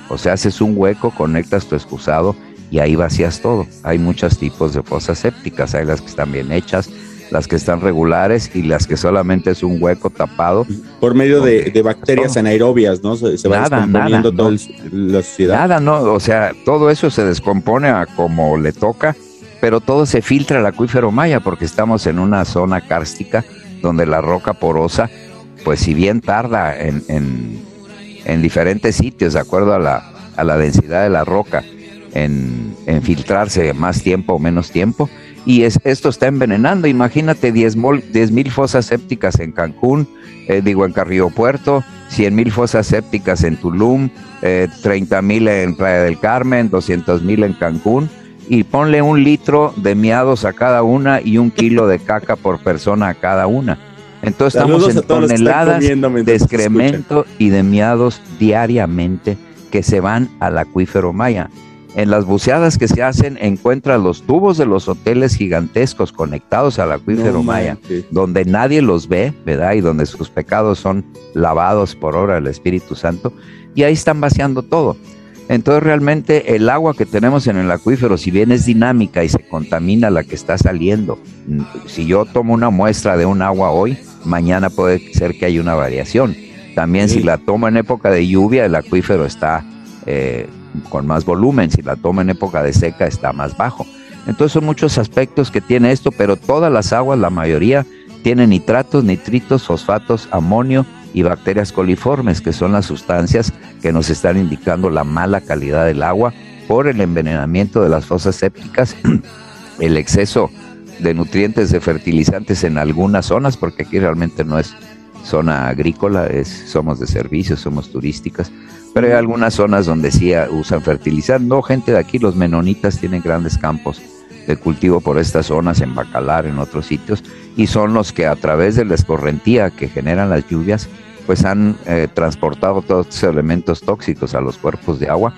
O sea, haces un hueco, conectas tu excusado y ahí vacías todo. Hay muchos tipos de fosas sépticas, hay las que están bien hechas, las que están regulares y las que solamente es un hueco tapado. Por medio de, bacterias anaerobias, ¿no? Se, va descomponiendo toda la sociedad. Nada, no, o sea, todo eso se descompone a como le toca, pero todo se filtra al acuífero maya porque estamos en una zona cárstica donde la roca porosa, pues si bien tarda en en diferentes sitios, de acuerdo a la, a la densidad de la roca, en, filtrarse más tiempo o menos tiempo. Y es, esto está envenenando. Imagínate 10 mil fosas sépticas en Cancún, eh, digo en Carrillo Puerto, 100 mil fosas sépticas en Tulum, eh, 30 mil en Playa del Carmen, 200 mil en Cancún. Y ponle un litro de miados a cada una y un kilo de caca por persona a cada una entonces estamos en toneladas de excremento y de miados diariamente que se van al acuífero maya. En las buceadas que se hacen encuentran los tubos de los hoteles gigantescos conectados al acuífero maya, donde nadie los ve, ¿verdad? Y donde sus pecados son lavados por obra del Espíritu Santo, y ahí están vaciando todo. Entonces realmente el agua que tenemos en el acuífero, si bien es dinámica y se contamina la que está saliendo, si yo tomo una muestra de un agua hoy, mañana puede ser que haya una variación. También si la tomo en época de lluvia, el acuífero está eh, con más volumen, si la tomo en época de seca, está más bajo. Entonces son muchos aspectos que tiene esto, pero todas las aguas, la mayoría, tienen nitratos, nitritos, fosfatos, amonio y bacterias coliformes, que son las sustancias que nos están indicando la mala calidad del agua por el envenenamiento de las fosas sépticas, el exceso de nutrientes, de fertilizantes en algunas zonas, porque aquí realmente no es zona agrícola, es, somos de servicios, somos turísticas, pero hay algunas zonas donde sí usan fertilizantes. No, gente de aquí, los menonitas tienen grandes campos de cultivo por estas zonas, en Bacalar, en otros sitios, y son los que a través de la escorrentía que generan las lluvias, pues han eh, transportado todos estos elementos tóxicos a los cuerpos de agua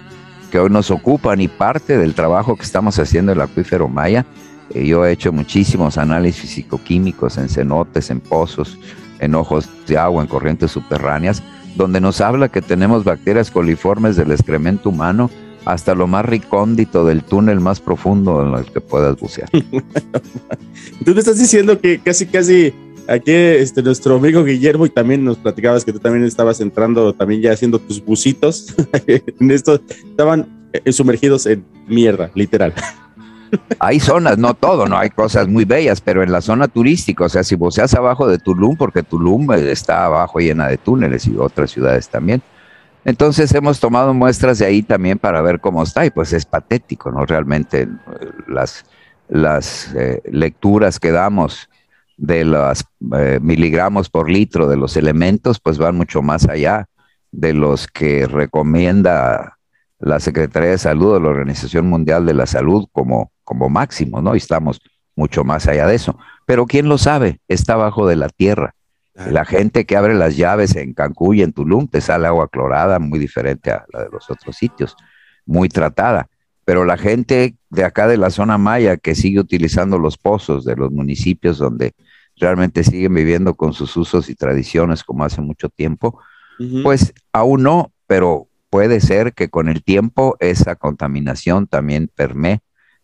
que hoy nos ocupan y parte del trabajo que estamos haciendo en el acuífero Maya. Eh, yo he hecho muchísimos análisis físico-químicos en cenotes, en pozos, en ojos de agua, en corrientes subterráneas, donde nos habla que tenemos bacterias coliformes del excremento humano hasta lo más recóndito del túnel más profundo en el que puedas bucear. Tú me estás diciendo que casi, casi aquí este, nuestro amigo Guillermo y también nos platicabas que tú también estabas entrando, también ya haciendo tus bucitos. en esto estaban eh, sumergidos en mierda, literal. Hay zonas, no todo, no hay cosas muy bellas, pero en la zona turística, o sea, si buceas abajo de Tulum, porque Tulum eh, está abajo llena de túneles y otras ciudades también. Entonces hemos tomado muestras de ahí también para ver cómo está y pues es patético, ¿no? Realmente eh, las, las lecturas que damos de los eh, miligramos por litro de los elementos, pues van mucho más allá de los que recomienda la Secretaría de Salud o la Organización Mundial de la Salud como, como máximo, ¿no? Y estamos mucho más allá de eso. Pero ¿quién lo sabe? Está abajo de la tierra. La gente que abre las llaves en Cancún y en Tulum te sale agua clorada muy diferente a la de los otros sitios, muy tratada. Pero la gente de acá de la zona maya que sigue utilizando los pozos de los municipios donde realmente siguen viviendo con sus usos y tradiciones como hace mucho tiempo, pues aún no, pero puede ser que con el tiempo esa contaminación también permee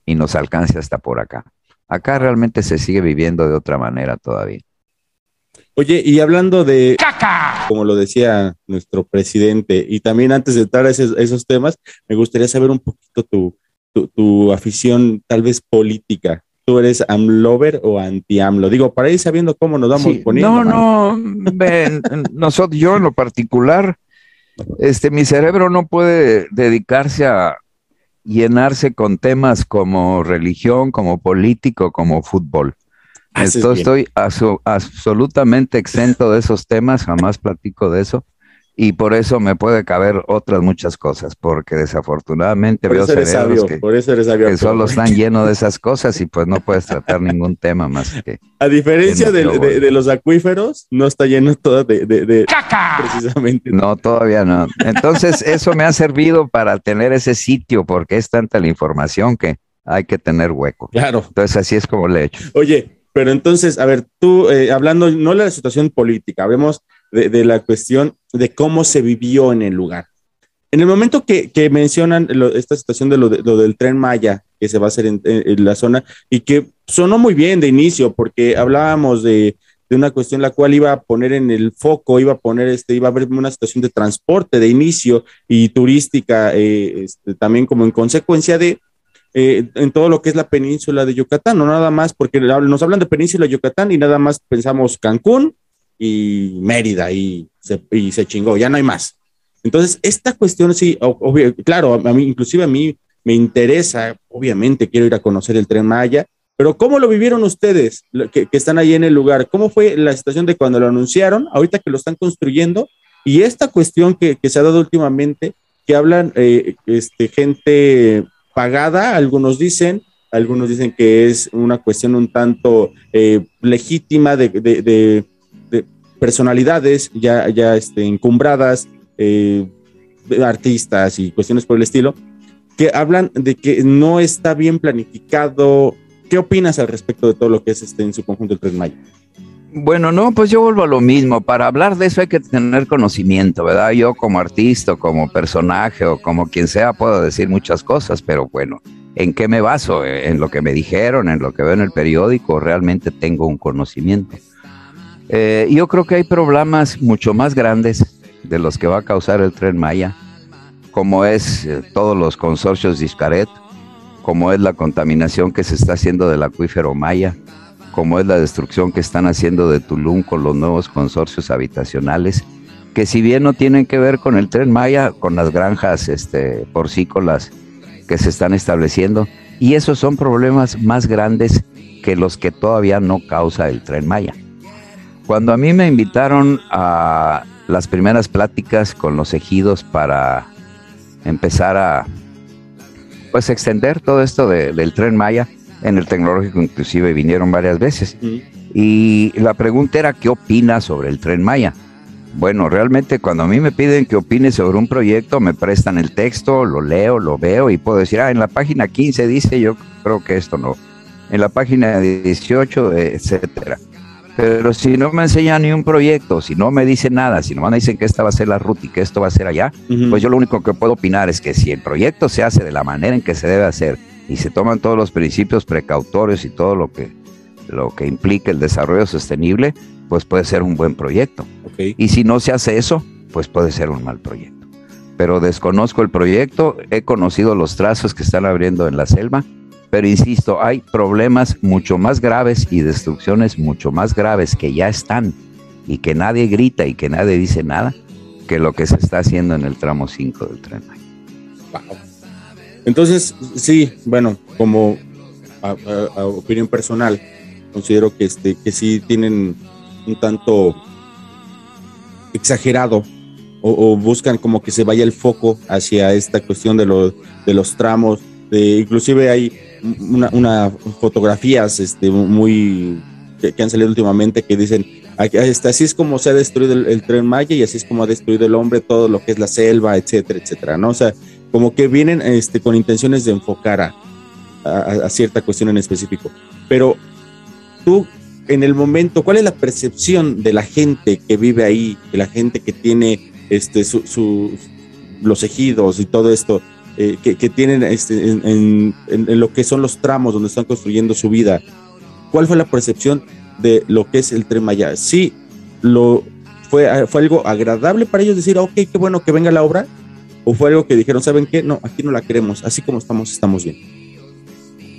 y nos alcance hasta por acá. Acá realmente se sigue viviendo de otra manera todavía. Oye, y hablando de, ¡Caca! como lo decía nuestro presidente, y también antes de entrar a esos, temas, me gustaría saber un poquito tu, tu afición tal vez política tú eres AMLover o anti-AMLO. Digo, para ir sabiendo cómo nos vamos poniendo. No, no, ven, nosotros, yo en lo particular, este, mi cerebro no puede dedicarse a llenarse con temas como religión, como político, como fútbol. Entonces estoy absolutamente exento de esos temas, jamás platico de eso y por eso me puede caber otras muchas cosas, porque desafortunadamente veo cerebros que, que solo están llenos de esas cosas y pues no puedes tratar ningún tema más que... A diferencia de, los acuíferos, no está lleno todo de... de precisamente. No, todavía no. Entonces eso me ha servido para tener ese sitio, porque es tanta la información que hay que tener hueco. Claro. Entonces así es como le he hecho. Oye, pero entonces, a ver, tú, eh, hablando no de la situación política, vemos de, la cuestión de cómo se vivió en el lugar. En el momento que, mencionan esta situación de lo, del tren Maya, que se va a hacer en, la zona, y que sonó muy bien de inicio, porque hablábamos de, una cuestión la cual iba a poner en el foco, iba a poner, este, iba a haber una situación de transporte de inicio y turística, eh, este, también como en consecuencia de, eh, en todo lo que es la península de Yucatán, no nada más, porque nos hablan de península de Yucatán y nada más pensamos Cancún, y Mérida y se, chingó, ya no hay más. Entonces, esta cuestión sí, claro, a mí, inclusive a mí me interesa, obviamente quiero ir a conocer el tren Maya, pero ¿cómo lo vivieron ustedes que, están ahí en el lugar? ¿Cómo fue la situación de cuando lo anunciaron, ahorita que lo están construyendo? Y esta cuestión que, se ha dado últimamente, que hablan eh, este, gente pagada, algunos dicen, algunos dicen que es una cuestión un tanto eh, legítima de, de personalidades ya, ya este, encumbradas, eh, artistas y cuestiones por el estilo, que hablan de que no está bien planificado. ¿Qué opinas al respecto de todo lo que es este en su conjunto el 3 de mayo? Bueno, no, pues yo vuelvo a lo mismo. Para hablar de eso hay que tener conocimiento, ¿verdad? Yo como artista, como personaje o como quien sea puedo decir muchas cosas, pero bueno, ¿en qué me baso? ¿En lo que me dijeron, en lo que veo en el periódico? ¿Realmente tengo un conocimiento? Eh, yo creo que hay problemas mucho más grandes de los que va a causar el tren Maya, como es eh, todos los consorcios de Iscaret, como es la contaminación que se está haciendo del acuífero Maya, como es la destrucción que están haciendo de Tulum con los nuevos consorcios habitacionales, que si bien no tienen que ver con el tren Maya, con las granjas este, porcícolas que se están estableciendo, y esos son problemas más grandes que los que todavía no causa el tren Maya. Cuando a mí me invitaron a las primeras pláticas con los ejidos para empezar a pues extender todo esto del tren Maya en el tecnológico inclusive vinieron varias veces. Y la pregunta era qué opina sobre el tren Maya bueno realmente cuando a mí me piden que opine sobre un proyecto me prestan el texto lo leo lo veo y puedo decir ah en la página 15 dice yo creo que esto no. En la página 18 etcétera. Pero si no me enseñan ni un proyecto, si no me dicen nada, si no me dicen que esta va a ser la ruta y que esto va a ser allá, pues yo lo único que puedo opinar es que si el proyecto se hace de la manera en que se debe hacer y se toman todos los principios precautorios y todo lo que, lo que implica el desarrollo sostenible, pues puede ser un buen proyecto. Y si no se hace eso, pues puede ser un mal proyecto. Pero desconozco el proyecto, he conocido los trazos que están abriendo en la selva pero insisto, hay problemas mucho más graves y destrucciones mucho más graves que ya están y que nadie grita y que nadie dice nada que lo que se está haciendo en el tramo 5 del tren. Entonces, sí, bueno, como opinión personal, considero que, este, que sí tienen un tanto exagerado o, buscan como que se vaya el foco hacia esta cuestión de, los de los tramos, de, inclusive hay una, fotografías este, muy que, han salido últimamente que dicen este, así es como se ha destruido el, tren Maya y así es como ha destruido el hombre todo lo que es la selva, etcétera, etcétera, ¿no? O sea, como que vienen este, con intenciones de enfocar a, a, cierta cuestión en específico. Pero tú, en el momento, ¿cuál es la percepción de la gente que vive ahí, de la gente que tiene este, su, los ejidos y todo esto? Eh, que, tienen este, en, lo que son los tramos donde están construyendo su vida. ¿Cuál fue la percepción de lo que es el tren Maya? Sí, lo, fue, fue algo agradable para ellos decir, ok, qué bueno que venga la obra, o fue algo que dijeron, ¿saben qué? No, aquí no la queremos, así como estamos, estamos bien.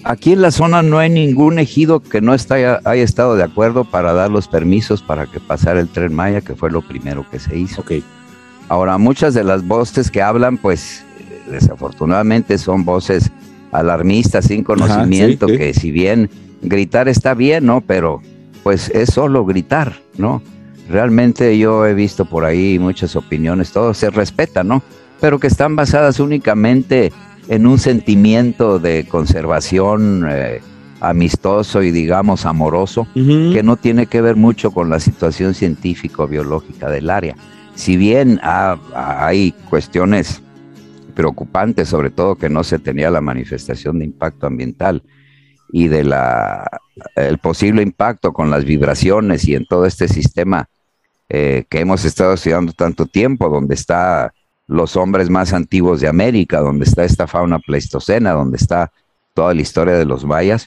Aquí en la zona no hay ningún ejido que no está, haya estado de acuerdo para dar los permisos para que pasara el tren Maya, que fue lo primero que se hizo. Okay. Ahora, muchas de las voces que hablan, pues desafortunadamente son voces alarmistas sin conocimiento, que si bien gritar está bien, ¿no? Pero pues es solo gritar, ¿no? Realmente yo he visto por ahí muchas opiniones, todo se respeta, ¿no? Pero que están basadas únicamente en un sentimiento de conservación eh, amistoso y digamos amoroso, que no tiene que ver mucho con la situación científico-biológica del área. Si bien hay cuestiones preocupante, sobre todo que no se tenía la manifestación de impacto ambiental y de la el posible impacto con las vibraciones y en todo este sistema eh, que hemos estado estudiando tanto tiempo, donde está los hombres más antiguos de América, donde está esta fauna pleistocena, donde está toda la historia de los mayas,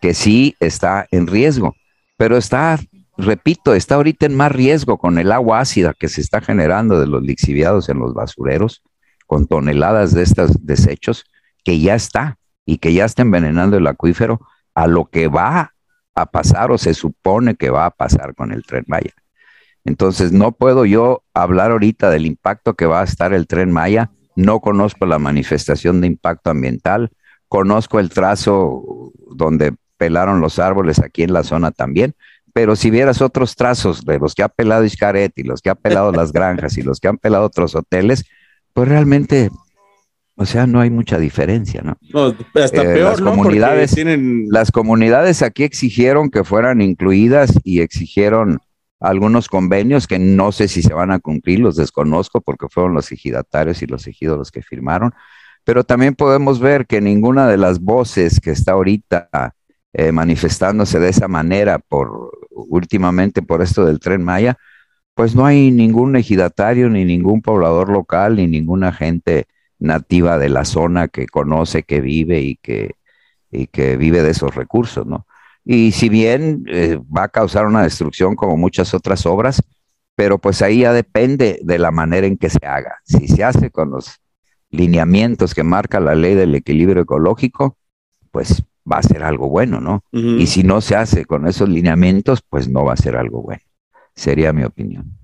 que sí está en riesgo, pero está, repito, está ahorita en más riesgo con el agua ácida que se está generando de los lixiviados en los basureros, con toneladas de estos desechos que ya está y que ya está envenenando el acuífero a lo que va a pasar o se supone que va a pasar con el tren Maya. Entonces, no puedo yo hablar ahorita del impacto que va a estar el tren Maya. No conozco la manifestación de impacto ambiental. Conozco el trazo donde pelaron los árboles aquí en la zona también. Pero si vieras otros trazos de los que ha pelado Iscaret y los que ha pelado las granjas y los que han pelado otros hoteles, pues realmente, o sea, no hay mucha diferencia, ¿no? no hasta eh, peor, las Comunidades, Las comunidades aquí exigieron que fueran incluidas y exigieron algunos convenios que no sé si se van a cumplir, los desconozco porque fueron los ejidatarios y los ejidos los que firmaron, pero también podemos ver que ninguna de las voces que está ahorita eh, manifestándose de esa manera por últimamente por esto del tren Maya, pues no hay ningún ejidatario, ni ningún poblador local, ni ninguna gente nativa de la zona que conoce, que vive y que, y que vive de esos recursos, ¿no? Y si bien eh, va a causar una destrucción como muchas otras obras, pero pues ahí ya depende de la manera en que se haga. Si se hace con los lineamientos que marca la ley del equilibrio ecológico, pues va a ser algo bueno, ¿no? Y si no se hace con esos lineamientos, pues no va a ser algo bueno. Sería mi opinión.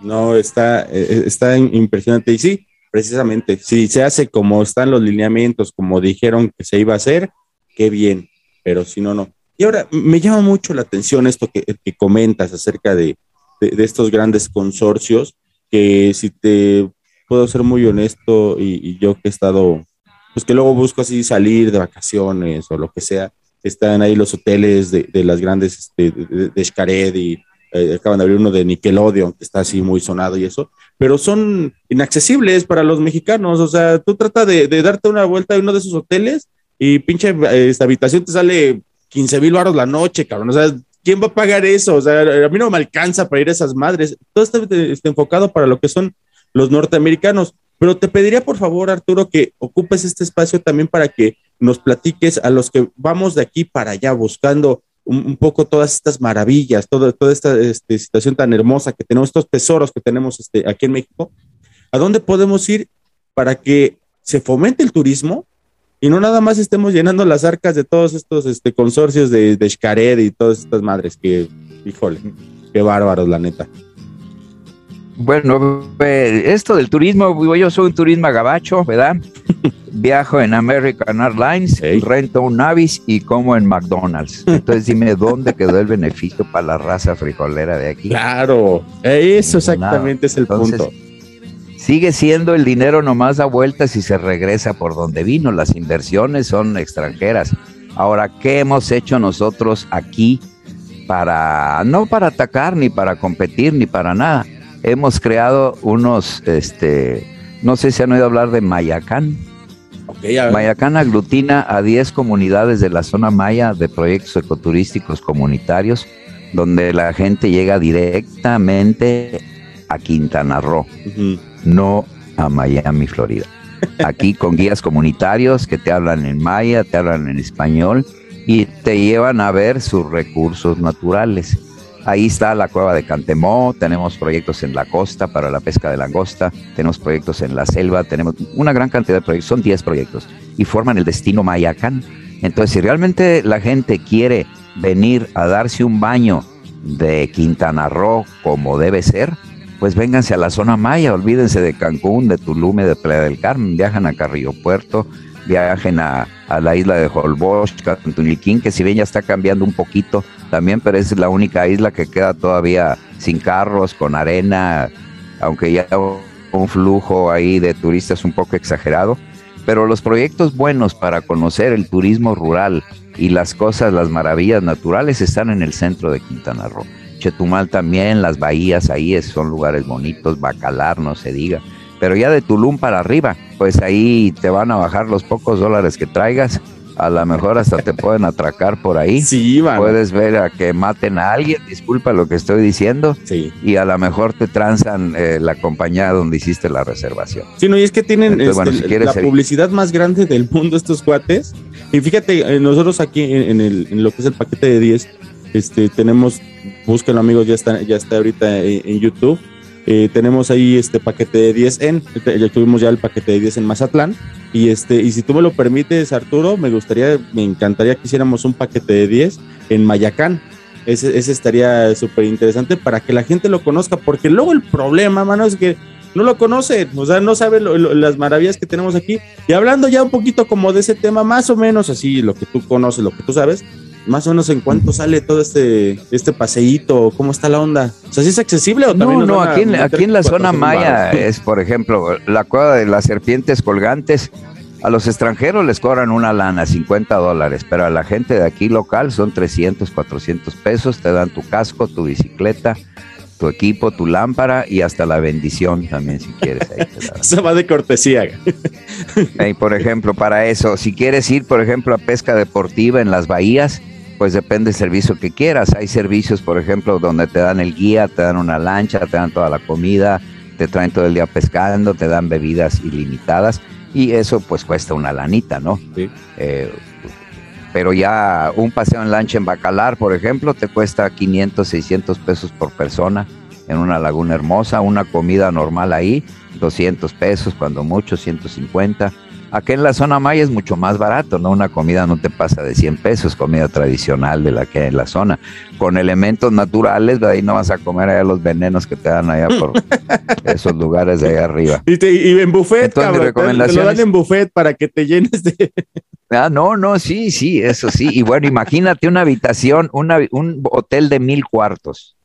No, está, eh, eh, está impresionante. Y sí, precisamente, si se hace como están los lineamientos, como dijeron que se iba a hacer, qué bien. Pero si no, no. Y ahora me llama mucho la atención esto que, que comentas acerca de, de, estos grandes consorcios, que si te puedo ser muy honesto y, y, yo que he estado, pues que luego busco así salir de vacaciones o lo que sea, están ahí los hoteles de, las grandes, este, de, de Xcaret y eh, acaban de abrir uno de Nickelodeon, que está así muy sonado y eso, pero son inaccesibles para los mexicanos, o sea, tú trata de darte una vuelta a uno de esos hoteles y pinche esta habitación te sale 15 mil baros la noche, cabrón, o sea, ¿quién va a pagar eso? O sea, a mí no me alcanza para ir a esas madres, todo está, está enfocado para lo que son los norteamericanos, pero te pediría por favor, Arturo, que ocupes este espacio también para que nos platiques a los que vamos de aquí para allá buscando un, un poco todas estas maravillas, toda, toda esta este, situación tan hermosa que tenemos, estos tesoros que tenemos este, aquí en México, ¿a dónde podemos ir para que se fomente el turismo y no nada más estemos llenando las arcas de todos estos este, consorcios de, de Xcaret y todas estas madres que, híjole, qué bárbaros, la neta. Bueno, esto del turismo, yo soy un turismo gabacho, ¿verdad? Viajo en American Airlines, hey. rento un Navis y como en McDonald's. Entonces dime dónde quedó el beneficio para la raza frijolera de aquí. Claro, eso exactamente es el Entonces, punto. Sigue siendo el dinero nomás da vueltas y se regresa por donde vino. Las inversiones son extranjeras. Ahora, ¿qué hemos hecho nosotros aquí para, no para atacar, ni para competir, ni para nada? hemos creado unos, este, no sé si han oído hablar de Mayacán. Okay, Mayacán aglutina a 10 comunidades de la zona maya de proyectos ecoturísticos comunitarios, donde la gente llega directamente a Quintana Roo, uh -huh. No a Miami, Florida. Aquí con guías comunitarios que te hablan en maya, te hablan en español y te llevan a ver sus recursos naturales. Ahí está la cueva de Cantemó, tenemos proyectos en la costa para la pesca de langosta, tenemos proyectos en la selva, tenemos una gran cantidad de proyectos, son 10 proyectos y forman el destino Mayacán. Entonces, si realmente la gente quiere venir a darse un baño de Quintana Roo como debe ser, pues vénganse a la zona maya, olvídense de Cancún, de Tulum, de Playa del Carmen, viajan a Carrillo Puerto, viajen a, a la isla de Holbox, Cantuniquín, que si bien ya está cambiando un poquito también, pero es la única isla que queda todavía sin carros, con arena, aunque ya un flujo ahí de turistas un poco exagerado. Pero los proyectos buenos para conocer el turismo rural y las cosas, las maravillas naturales están en el centro de Quintana Roo. Chetumal también, las bahías ahí son lugares bonitos, Bacalar, no se diga. Pero ya de Tulum para arriba, pues ahí te van a bajar los pocos dólares que traigas a lo mejor hasta te pueden atracar por ahí. Sí, man. Puedes ver a que maten a alguien, disculpa lo que estoy diciendo. Sí. Y a lo mejor te transan eh, la compañía donde hiciste la reservación. Sí, no, y es que tienen Entonces, este, bueno, si la ser... publicidad más grande del mundo estos cuates. Y fíjate, eh, nosotros aquí en, en, el, en lo que es el paquete de 10, este, tenemos, búsquenlo amigos, ya está, ya está ahorita en, en YouTube. Eh, tenemos ahí este paquete de 10 en, ya tuvimos ya el paquete de 10 en Mazatlán. Y este, y si tú me lo permites, Arturo, me gustaría, me encantaría que hiciéramos un paquete de 10 en Mayacán. Ese, ese estaría súper interesante para que la gente lo conozca, porque luego el problema, mano, es que no lo conocen, o sea, no saben lo, lo, las maravillas que tenemos aquí. Y hablando ya un poquito como de ese tema, más o menos así, lo que tú conoces, lo que tú sabes, más o menos en cuánto sale todo este, este paseíto, cómo está la onda. O sea, ¿sí es accesible o también No, no, aquí, en, aquí en la zona maya es, por ejemplo, la cueva de las serpientes colgantes. A los extranjeros les cobran una lana, 50 dólares, pero a la gente de aquí local son 300, 400 pesos. Te dan tu casco, tu bicicleta, tu equipo, tu lámpara y hasta la bendición también, si quieres. Ahí Se va de cortesía. y por ejemplo, para eso, si quieres ir, por ejemplo, a pesca deportiva en las bahías, pues depende del servicio que quieras. Hay servicios, por ejemplo, donde te dan el guía, te dan una lancha, te dan toda la comida, te traen todo el día pescando, te dan bebidas ilimitadas y eso pues cuesta una lanita, ¿no? Sí. Eh, pero ya un paseo en lancha en Bacalar, por ejemplo, te cuesta 500, 600 pesos por persona en una laguna hermosa, una comida normal ahí, 200 pesos, cuando mucho, 150 Aquí en la zona maya es mucho más barato, ¿no? Una comida no te pasa de 100 pesos, comida tradicional de la que hay en la zona. Con elementos naturales, de ahí no vas a comer allá los venenos que te dan allá por esos lugares de allá arriba. Y, te, y en buffet, Entonces, cabrón, te lo dan en buffet para que te llenes de... Ah, no, no, sí, sí, eso sí. Y bueno, imagínate una habitación, una, un hotel de mil cuartos,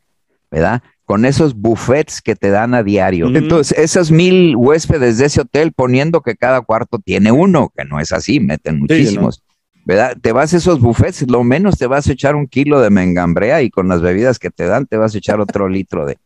¿verdad? Con esos buffets que te dan a diario. Entonces, esos mil huéspedes de ese hotel poniendo que cada cuarto tiene uno, que no es así, meten muchísimos. ¿verdad? Te vas a esos buffets, lo menos te vas a echar un kilo de mengambrea y con las bebidas que te dan te vas a echar otro litro de.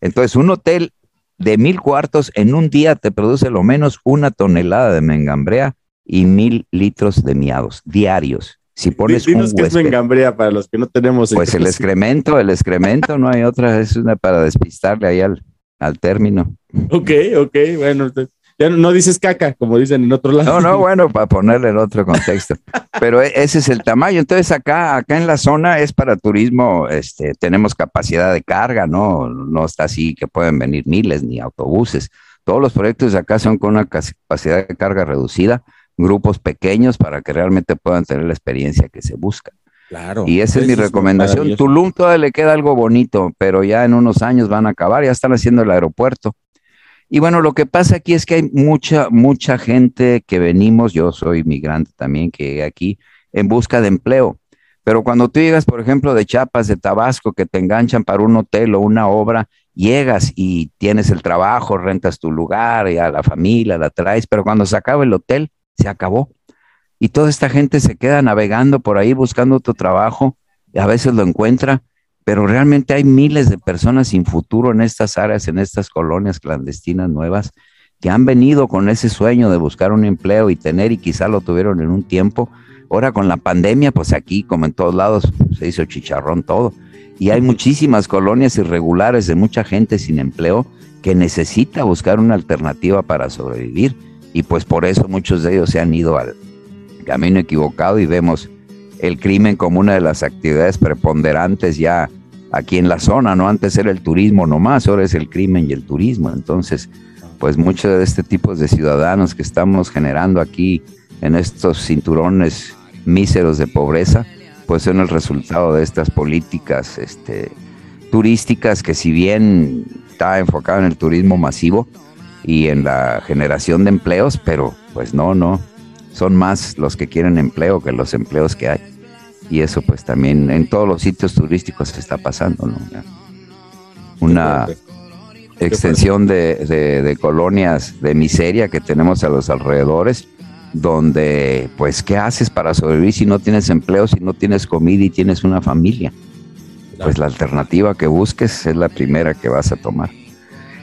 Entonces, un hotel de mil cuartos en un día te produce lo menos una tonelada de mengambrea y mil litros de miados diarios. Si pones Dinos qué es mengambrea para los que no tenemos. Pues el excremento, el excremento, no hay otra, es una para despistarle ahí al, al término. Ok, ok, bueno, ya no dices caca, como dicen en otro lado. No, no, bueno, para ponerle en otro contexto. Pero e, ese es el tamaño. Entonces acá, acá en la zona es para turismo, este, tenemos capacidad de carga, ¿no? No está así que pueden venir miles ni autobuses. Todos los proyectos de acá son con una capacidad de carga reducida, grupos pequeños para que realmente puedan tener la experiencia que se busca. Claro. Y esa es mi recomendación. Tulum todavía le queda algo bonito, pero ya en unos años van a acabar, ya están haciendo el aeropuerto. Y bueno, lo que pasa aquí es que hay mucha, mucha gente que venimos, yo soy migrante también, que llegué aquí en busca de empleo. Pero cuando tú llegas, por ejemplo, de Chiapas, de Tabasco, que te enganchan para un hotel o una obra, llegas y tienes el trabajo, rentas tu lugar, y a la familia la traes, pero cuando se acaba el hotel, se acabó. Y toda esta gente se queda navegando por ahí buscando tu trabajo, y a veces lo encuentra, pero realmente hay miles de personas sin futuro en estas áreas, en estas colonias clandestinas nuevas, que han venido con ese sueño de buscar un empleo y tener, y quizá lo tuvieron en un tiempo. Ahora con la pandemia, pues aquí, como en todos lados, se hizo chicharrón todo. Y hay muchísimas colonias irregulares de mucha gente sin empleo que necesita buscar una alternativa para sobrevivir. Y pues por eso muchos de ellos se han ido al camino equivocado y vemos el crimen como una de las actividades preponderantes ya aquí en la zona, ¿no? Antes era el turismo nomás, ahora es el crimen y el turismo. Entonces, pues muchos de este tipo de ciudadanos que estamos generando aquí en estos cinturones míseros de pobreza, pues son el resultado de estas políticas este, turísticas que si bien está enfocado en el turismo masivo y en la generación de empleos, pero pues no, no, son más los que quieren empleo que los empleos que hay. Y eso pues también en todos los sitios turísticos se está pasando, ¿no? Una extensión de, colonias de miseria que tenemos a los alrededores, donde pues ¿qué haces para sobrevivir si no tienes empleo, si no tienes comida y tienes una familia? Pues la alternativa que busques es la primera que vas a tomar.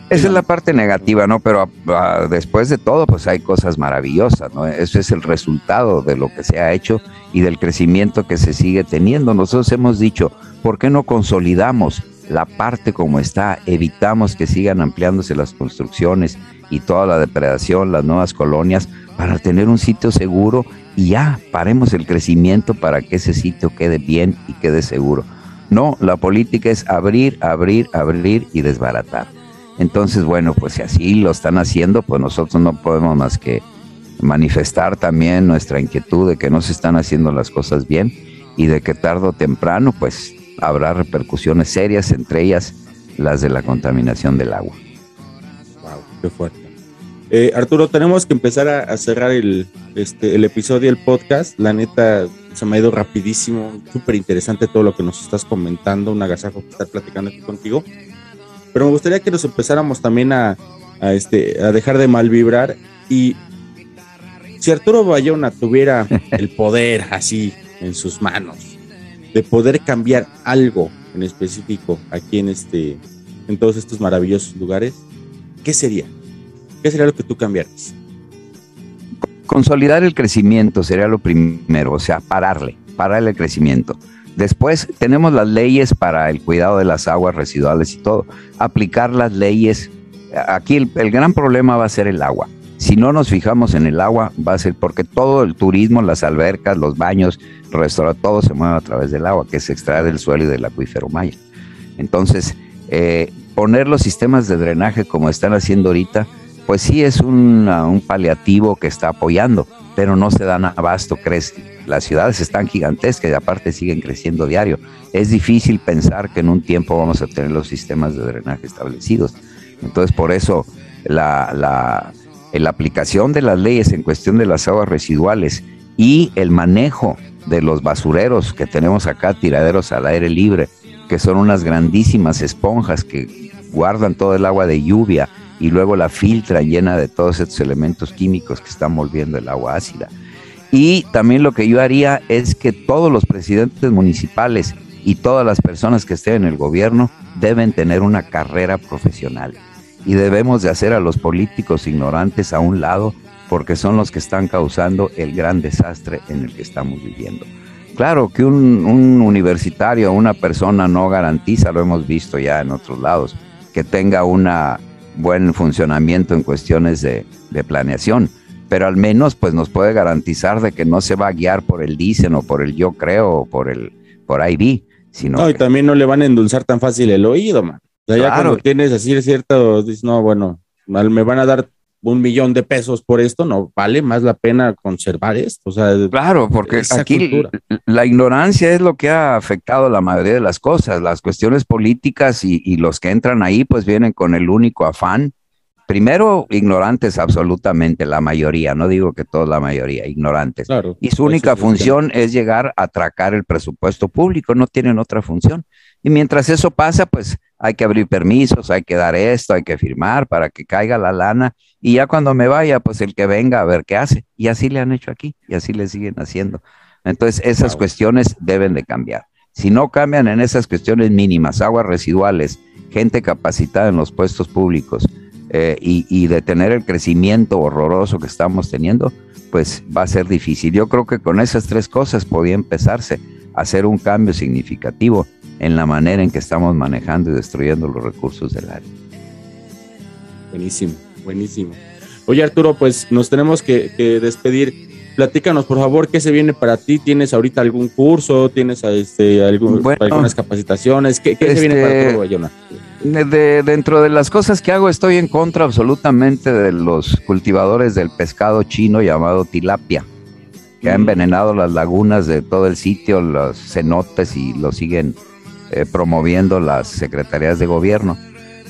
Esa es la parte negativa, ¿no? Pero ah, después de todo, pues hay cosas maravillosas, ¿no? Eso es el resultado de lo que se ha hecho y del crecimiento que se sigue teniendo. Nosotros hemos dicho, ¿por qué no consolidamos la parte como está? Evitamos que sigan ampliándose las construcciones y toda la depredación, las nuevas colonias, para tener un sitio seguro y ya paremos el crecimiento para que ese sitio quede bien y quede seguro. No, la política es abrir, abrir, abrir y desbaratar. Entonces, bueno, pues si así lo están haciendo, pues nosotros no podemos más que manifestar también nuestra inquietud de que no se están haciendo las cosas bien y de que tarde o temprano, pues habrá repercusiones serias, entre ellas las de la contaminación del agua. Wow, qué fuerte. Eh, Arturo, tenemos que empezar a, cerrar el, este, el episodio del podcast. La neta, se me ha ido rapidísimo, súper interesante todo lo que nos estás comentando, un agasajo estar platicando aquí contigo. Pero me gustaría que nos empezáramos también a, este, a dejar de mal vibrar y si Arturo Bayona tuviera el poder así en sus manos de poder cambiar algo en específico aquí en este en todos estos maravillosos lugares, ¿qué sería? ¿Qué sería lo que tú cambiaras? Consolidar el crecimiento sería lo primero, o sea, pararle, pararle el crecimiento. Después tenemos las leyes para el cuidado de las aguas residuales y todo. Aplicar las leyes. Aquí el, gran problema va a ser el agua. Si no nos fijamos en el agua, va a ser porque todo el turismo, las albercas, los baños, el restaurante, todo se mueve a través del agua que se extrae del suelo y del acuífero maya. Entonces, eh, poner los sistemas de drenaje como están haciendo ahorita, pues sí es un, un paliativo que está apoyando, pero no se dan abasto, crece las ciudades están gigantescas y aparte siguen creciendo diario. Es difícil pensar que en un tiempo vamos a tener los sistemas de drenaje establecidos. Entonces, por eso la, la, aplicación de las leyes en cuestión de las aguas residuales y el manejo de los basureros que tenemos acá, tiraderos al aire libre, que son unas grandísimas esponjas que guardan todo el agua de lluvia y luego la filtran llena de todos estos elementos químicos que están volviendo el agua ácida. Y también lo que yo haría es que todos los presidentes municipales y todas las personas que estén en el gobierno deben tener una carrera profesional. Y debemos de hacer a los políticos ignorantes a un lado porque son los que están causando el gran desastre en el que estamos viviendo. Claro que un, un universitario, una persona no garantiza, lo hemos visto ya en otros lados, que tenga un buen funcionamiento en cuestiones de, de planeación pero al menos pues nos puede garantizar de que no se va a guiar por el dicen o por el yo creo o por el por ahí vi, sino no, y también no le van a endulzar tan fácil el oído, man. O sea, ya cuando tienes así cierto, dices, no, bueno, me van a dar un millón de pesos por esto, no vale más la pena conservar esto. O sea, claro, porque aquí la ignorancia es lo que ha afectado la mayoría de las cosas, las cuestiones políticas y, y los que entran ahí pues vienen con el único afán primero, ignorantes absolutamente, la mayoría, no digo que toda la mayoría, ignorantes. y su única función es llegar a atracar el presupuesto público, no tienen otra función. Y mientras eso pasa, pues hay que abrir permisos, hay que dar esto, hay que firmar para que caiga la lana. Y ya cuando me vaya, pues el que venga a ver qué hace. Y así le han hecho aquí, y así le siguen haciendo. Entonces, esas cuestiones deben de cambiar. Si no cambian en esas cuestiones mínimas, aguas residuales, gente capacitada en los puestos públicos, eh, y, y detener el crecimiento horroroso que estamos teniendo, pues va a ser difícil. Yo creo que con esas tres cosas podía empezarse a hacer un cambio significativo en la manera en que estamos manejando y destruyendo los recursos del área. Buenísimo, buenísimo. Oye Arturo, pues nos tenemos que, despedir. Platícanos, por favor, qué se viene para ti. ¿Tienes ahorita algún curso? ¿Tienes este, algunas capacitaciones? ¿Qué, se viene para este, Bayona? de, dentro de las cosas que hago, estoy en contra absolutamente de los cultivadores del pescado chino llamado tilapia, que ha mm. envenenado las lagunas de todo el sitio, los cenotes y lo siguen eh, promoviendo las secretarías de gobierno.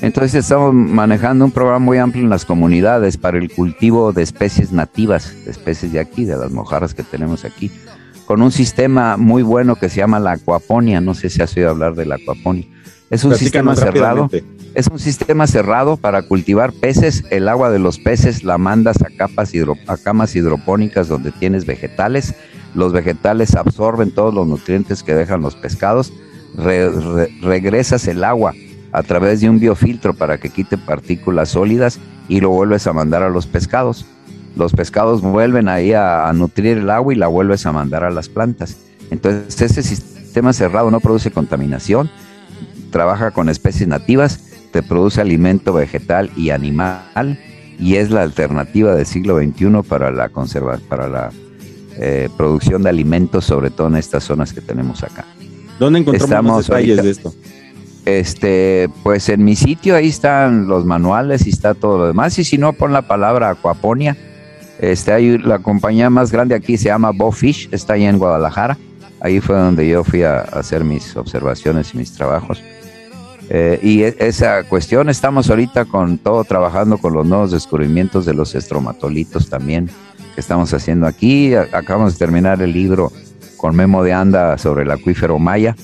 Entonces estamos manejando un programa muy amplio en las comunidades para el cultivo de especies nativas, de especies de aquí, de las mojarras que tenemos aquí, con un sistema muy bueno que se llama la acuaponia. No sé si has oído hablar de la acuaponia es un sistema cerrado. Es un sistema cerrado para cultivar peces. El agua de los peces la mandas a capas a camas hidropónicas donde tienes vegetales. Los vegetales absorben todos los nutrientes que dejan los pescados. regresas el agua a través de un biofiltro para que quite partículas sólidas y lo vuelves a mandar a los pescados. Los pescados vuelven ahí a nutrir el agua y la vuelves a mandar a las plantas. Entonces, ese sistema cerrado no produce contaminación trabaja con especies nativas, te produce alimento vegetal y animal y es la alternativa del siglo XXI para la conserva, para la eh, producción de alimentos, sobre todo en estas zonas que tenemos acá. ¿Dónde encontramos los detalles de esto? Este, pues en mi sitio ahí están los manuales y está todo lo demás. Y si no, pon la palabra Aquaponia. Este, hay la compañía más grande aquí se llama Bofish, está ahí en Guadalajara. Ahí fue donde yo fui a hacer mis observaciones y mis trabajos. Eh, y e, esa cuestión, estamos ahorita con todo trabajando con los nuevos descubrimientos de los estromatolitos también que estamos haciendo aquí. Acabamos de terminar el libro con Memo de Anda sobre el acuífero Maya.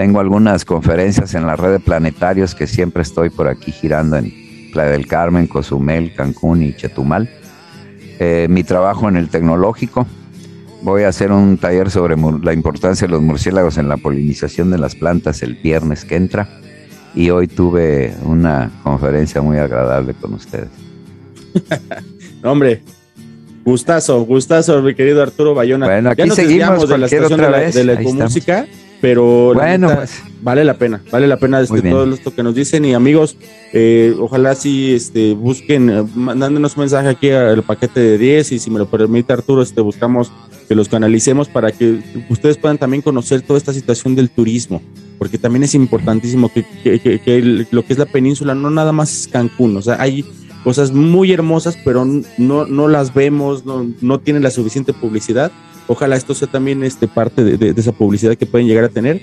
Tengo algunas conferencias en la red de planetarios que siempre estoy por aquí girando en Playa del Carmen, Cozumel, Cancún y Chetumal. Eh, mi trabajo en el tecnológico. Voy a hacer un taller sobre la importancia de los murciélagos en la polinización de las plantas el viernes que entra y hoy tuve una conferencia muy agradable con ustedes. hombre, gustazo, gustazo, mi querido Arturo Bayona. Bueno, aquí seguimos de la estación de la, ecomúsica, pero bueno, pues. vale la pena, vale la pena este, todo esto que nos dicen y amigos, eh, ojalá si este, busquen, eh, mándenos un mensaje aquí al paquete de 10 y si me lo permite Arturo, este, buscamos que los canalicemos para que ustedes puedan también conocer toda esta situación del turismo porque también es importantísimo que, lo que es la península no nada más es Cancún, o sea, hay cosas muy hermosas, pero no, no las vemos, no, no tienen la suficiente publicidad. Ojalá esto sea también este, parte de, esa publicidad que pueden llegar a tener.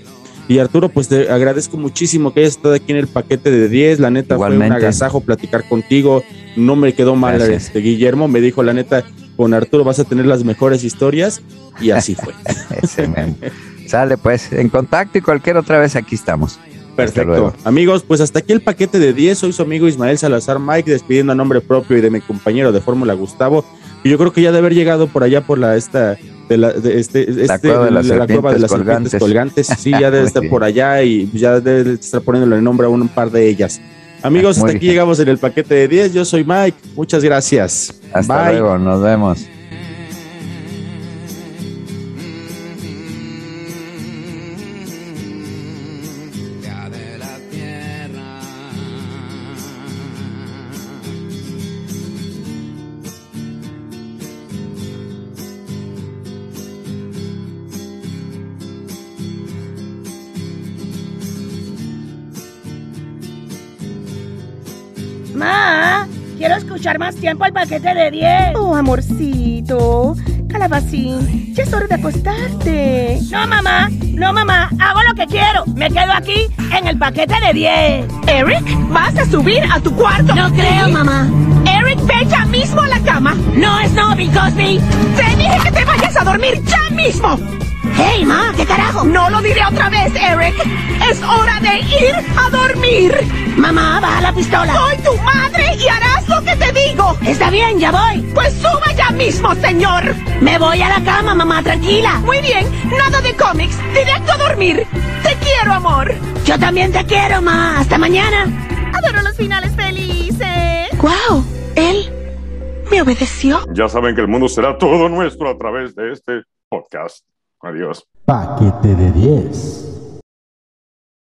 Y Arturo, pues te agradezco muchísimo que hayas estado aquí en el paquete de 10. La neta fue un agasajo platicar contigo. No me quedó mal este Guillermo. Me dijo, la neta, con Arturo vas a tener las mejores historias y así fue. Sale pues, en contacto y cualquier otra vez aquí estamos. Perfecto. Amigos, pues hasta aquí el paquete de 10. Soy su amigo Ismael Salazar Mike, despidiendo a nombre propio y de mi compañero de Fórmula Gustavo. Y yo creo que ya de haber llegado por allá por la esta de la de este, este la cueva de las, la cueva de las colgantes. colgantes. Sí, ya debe estar por allá y ya debe estar poniéndole el nombre a un par de ellas. Amigos, hasta aquí llegamos en el paquete de 10. Yo soy Mike. Muchas gracias. Hasta Bye. luego, nos vemos. 100 por el paquete de 10. Oh, amorcito. Calabacín, ya es hora de acostarte. No, mamá, no, mamá, hago lo que quiero. Me quedo aquí en el paquete de 10. Eric, vas a subir a tu cuarto. No creo, mamá. Eric, ve ya mismo a la cama. No es no, Bill Cosby. Te dije que te vayas a dormir ya mismo. Hey, ma, ¿qué carajo? No lo diré otra vez, Eric. Es hora de ir a dormir. Mamá, baja la pistola. Soy tu madre y harás lo que te digo. Está bien, ya voy. Pues suba ya mismo, señor. Me voy a la cama, mamá, tranquila. Muy bien, nada de cómics. Directo a dormir. Te quiero, amor. Yo también te quiero, ma. Hasta mañana. Adoro los finales felices. ¡Wow! Él me obedeció. Ya saben que el mundo será todo nuestro a través de este podcast. Adiós. Paquete de 10.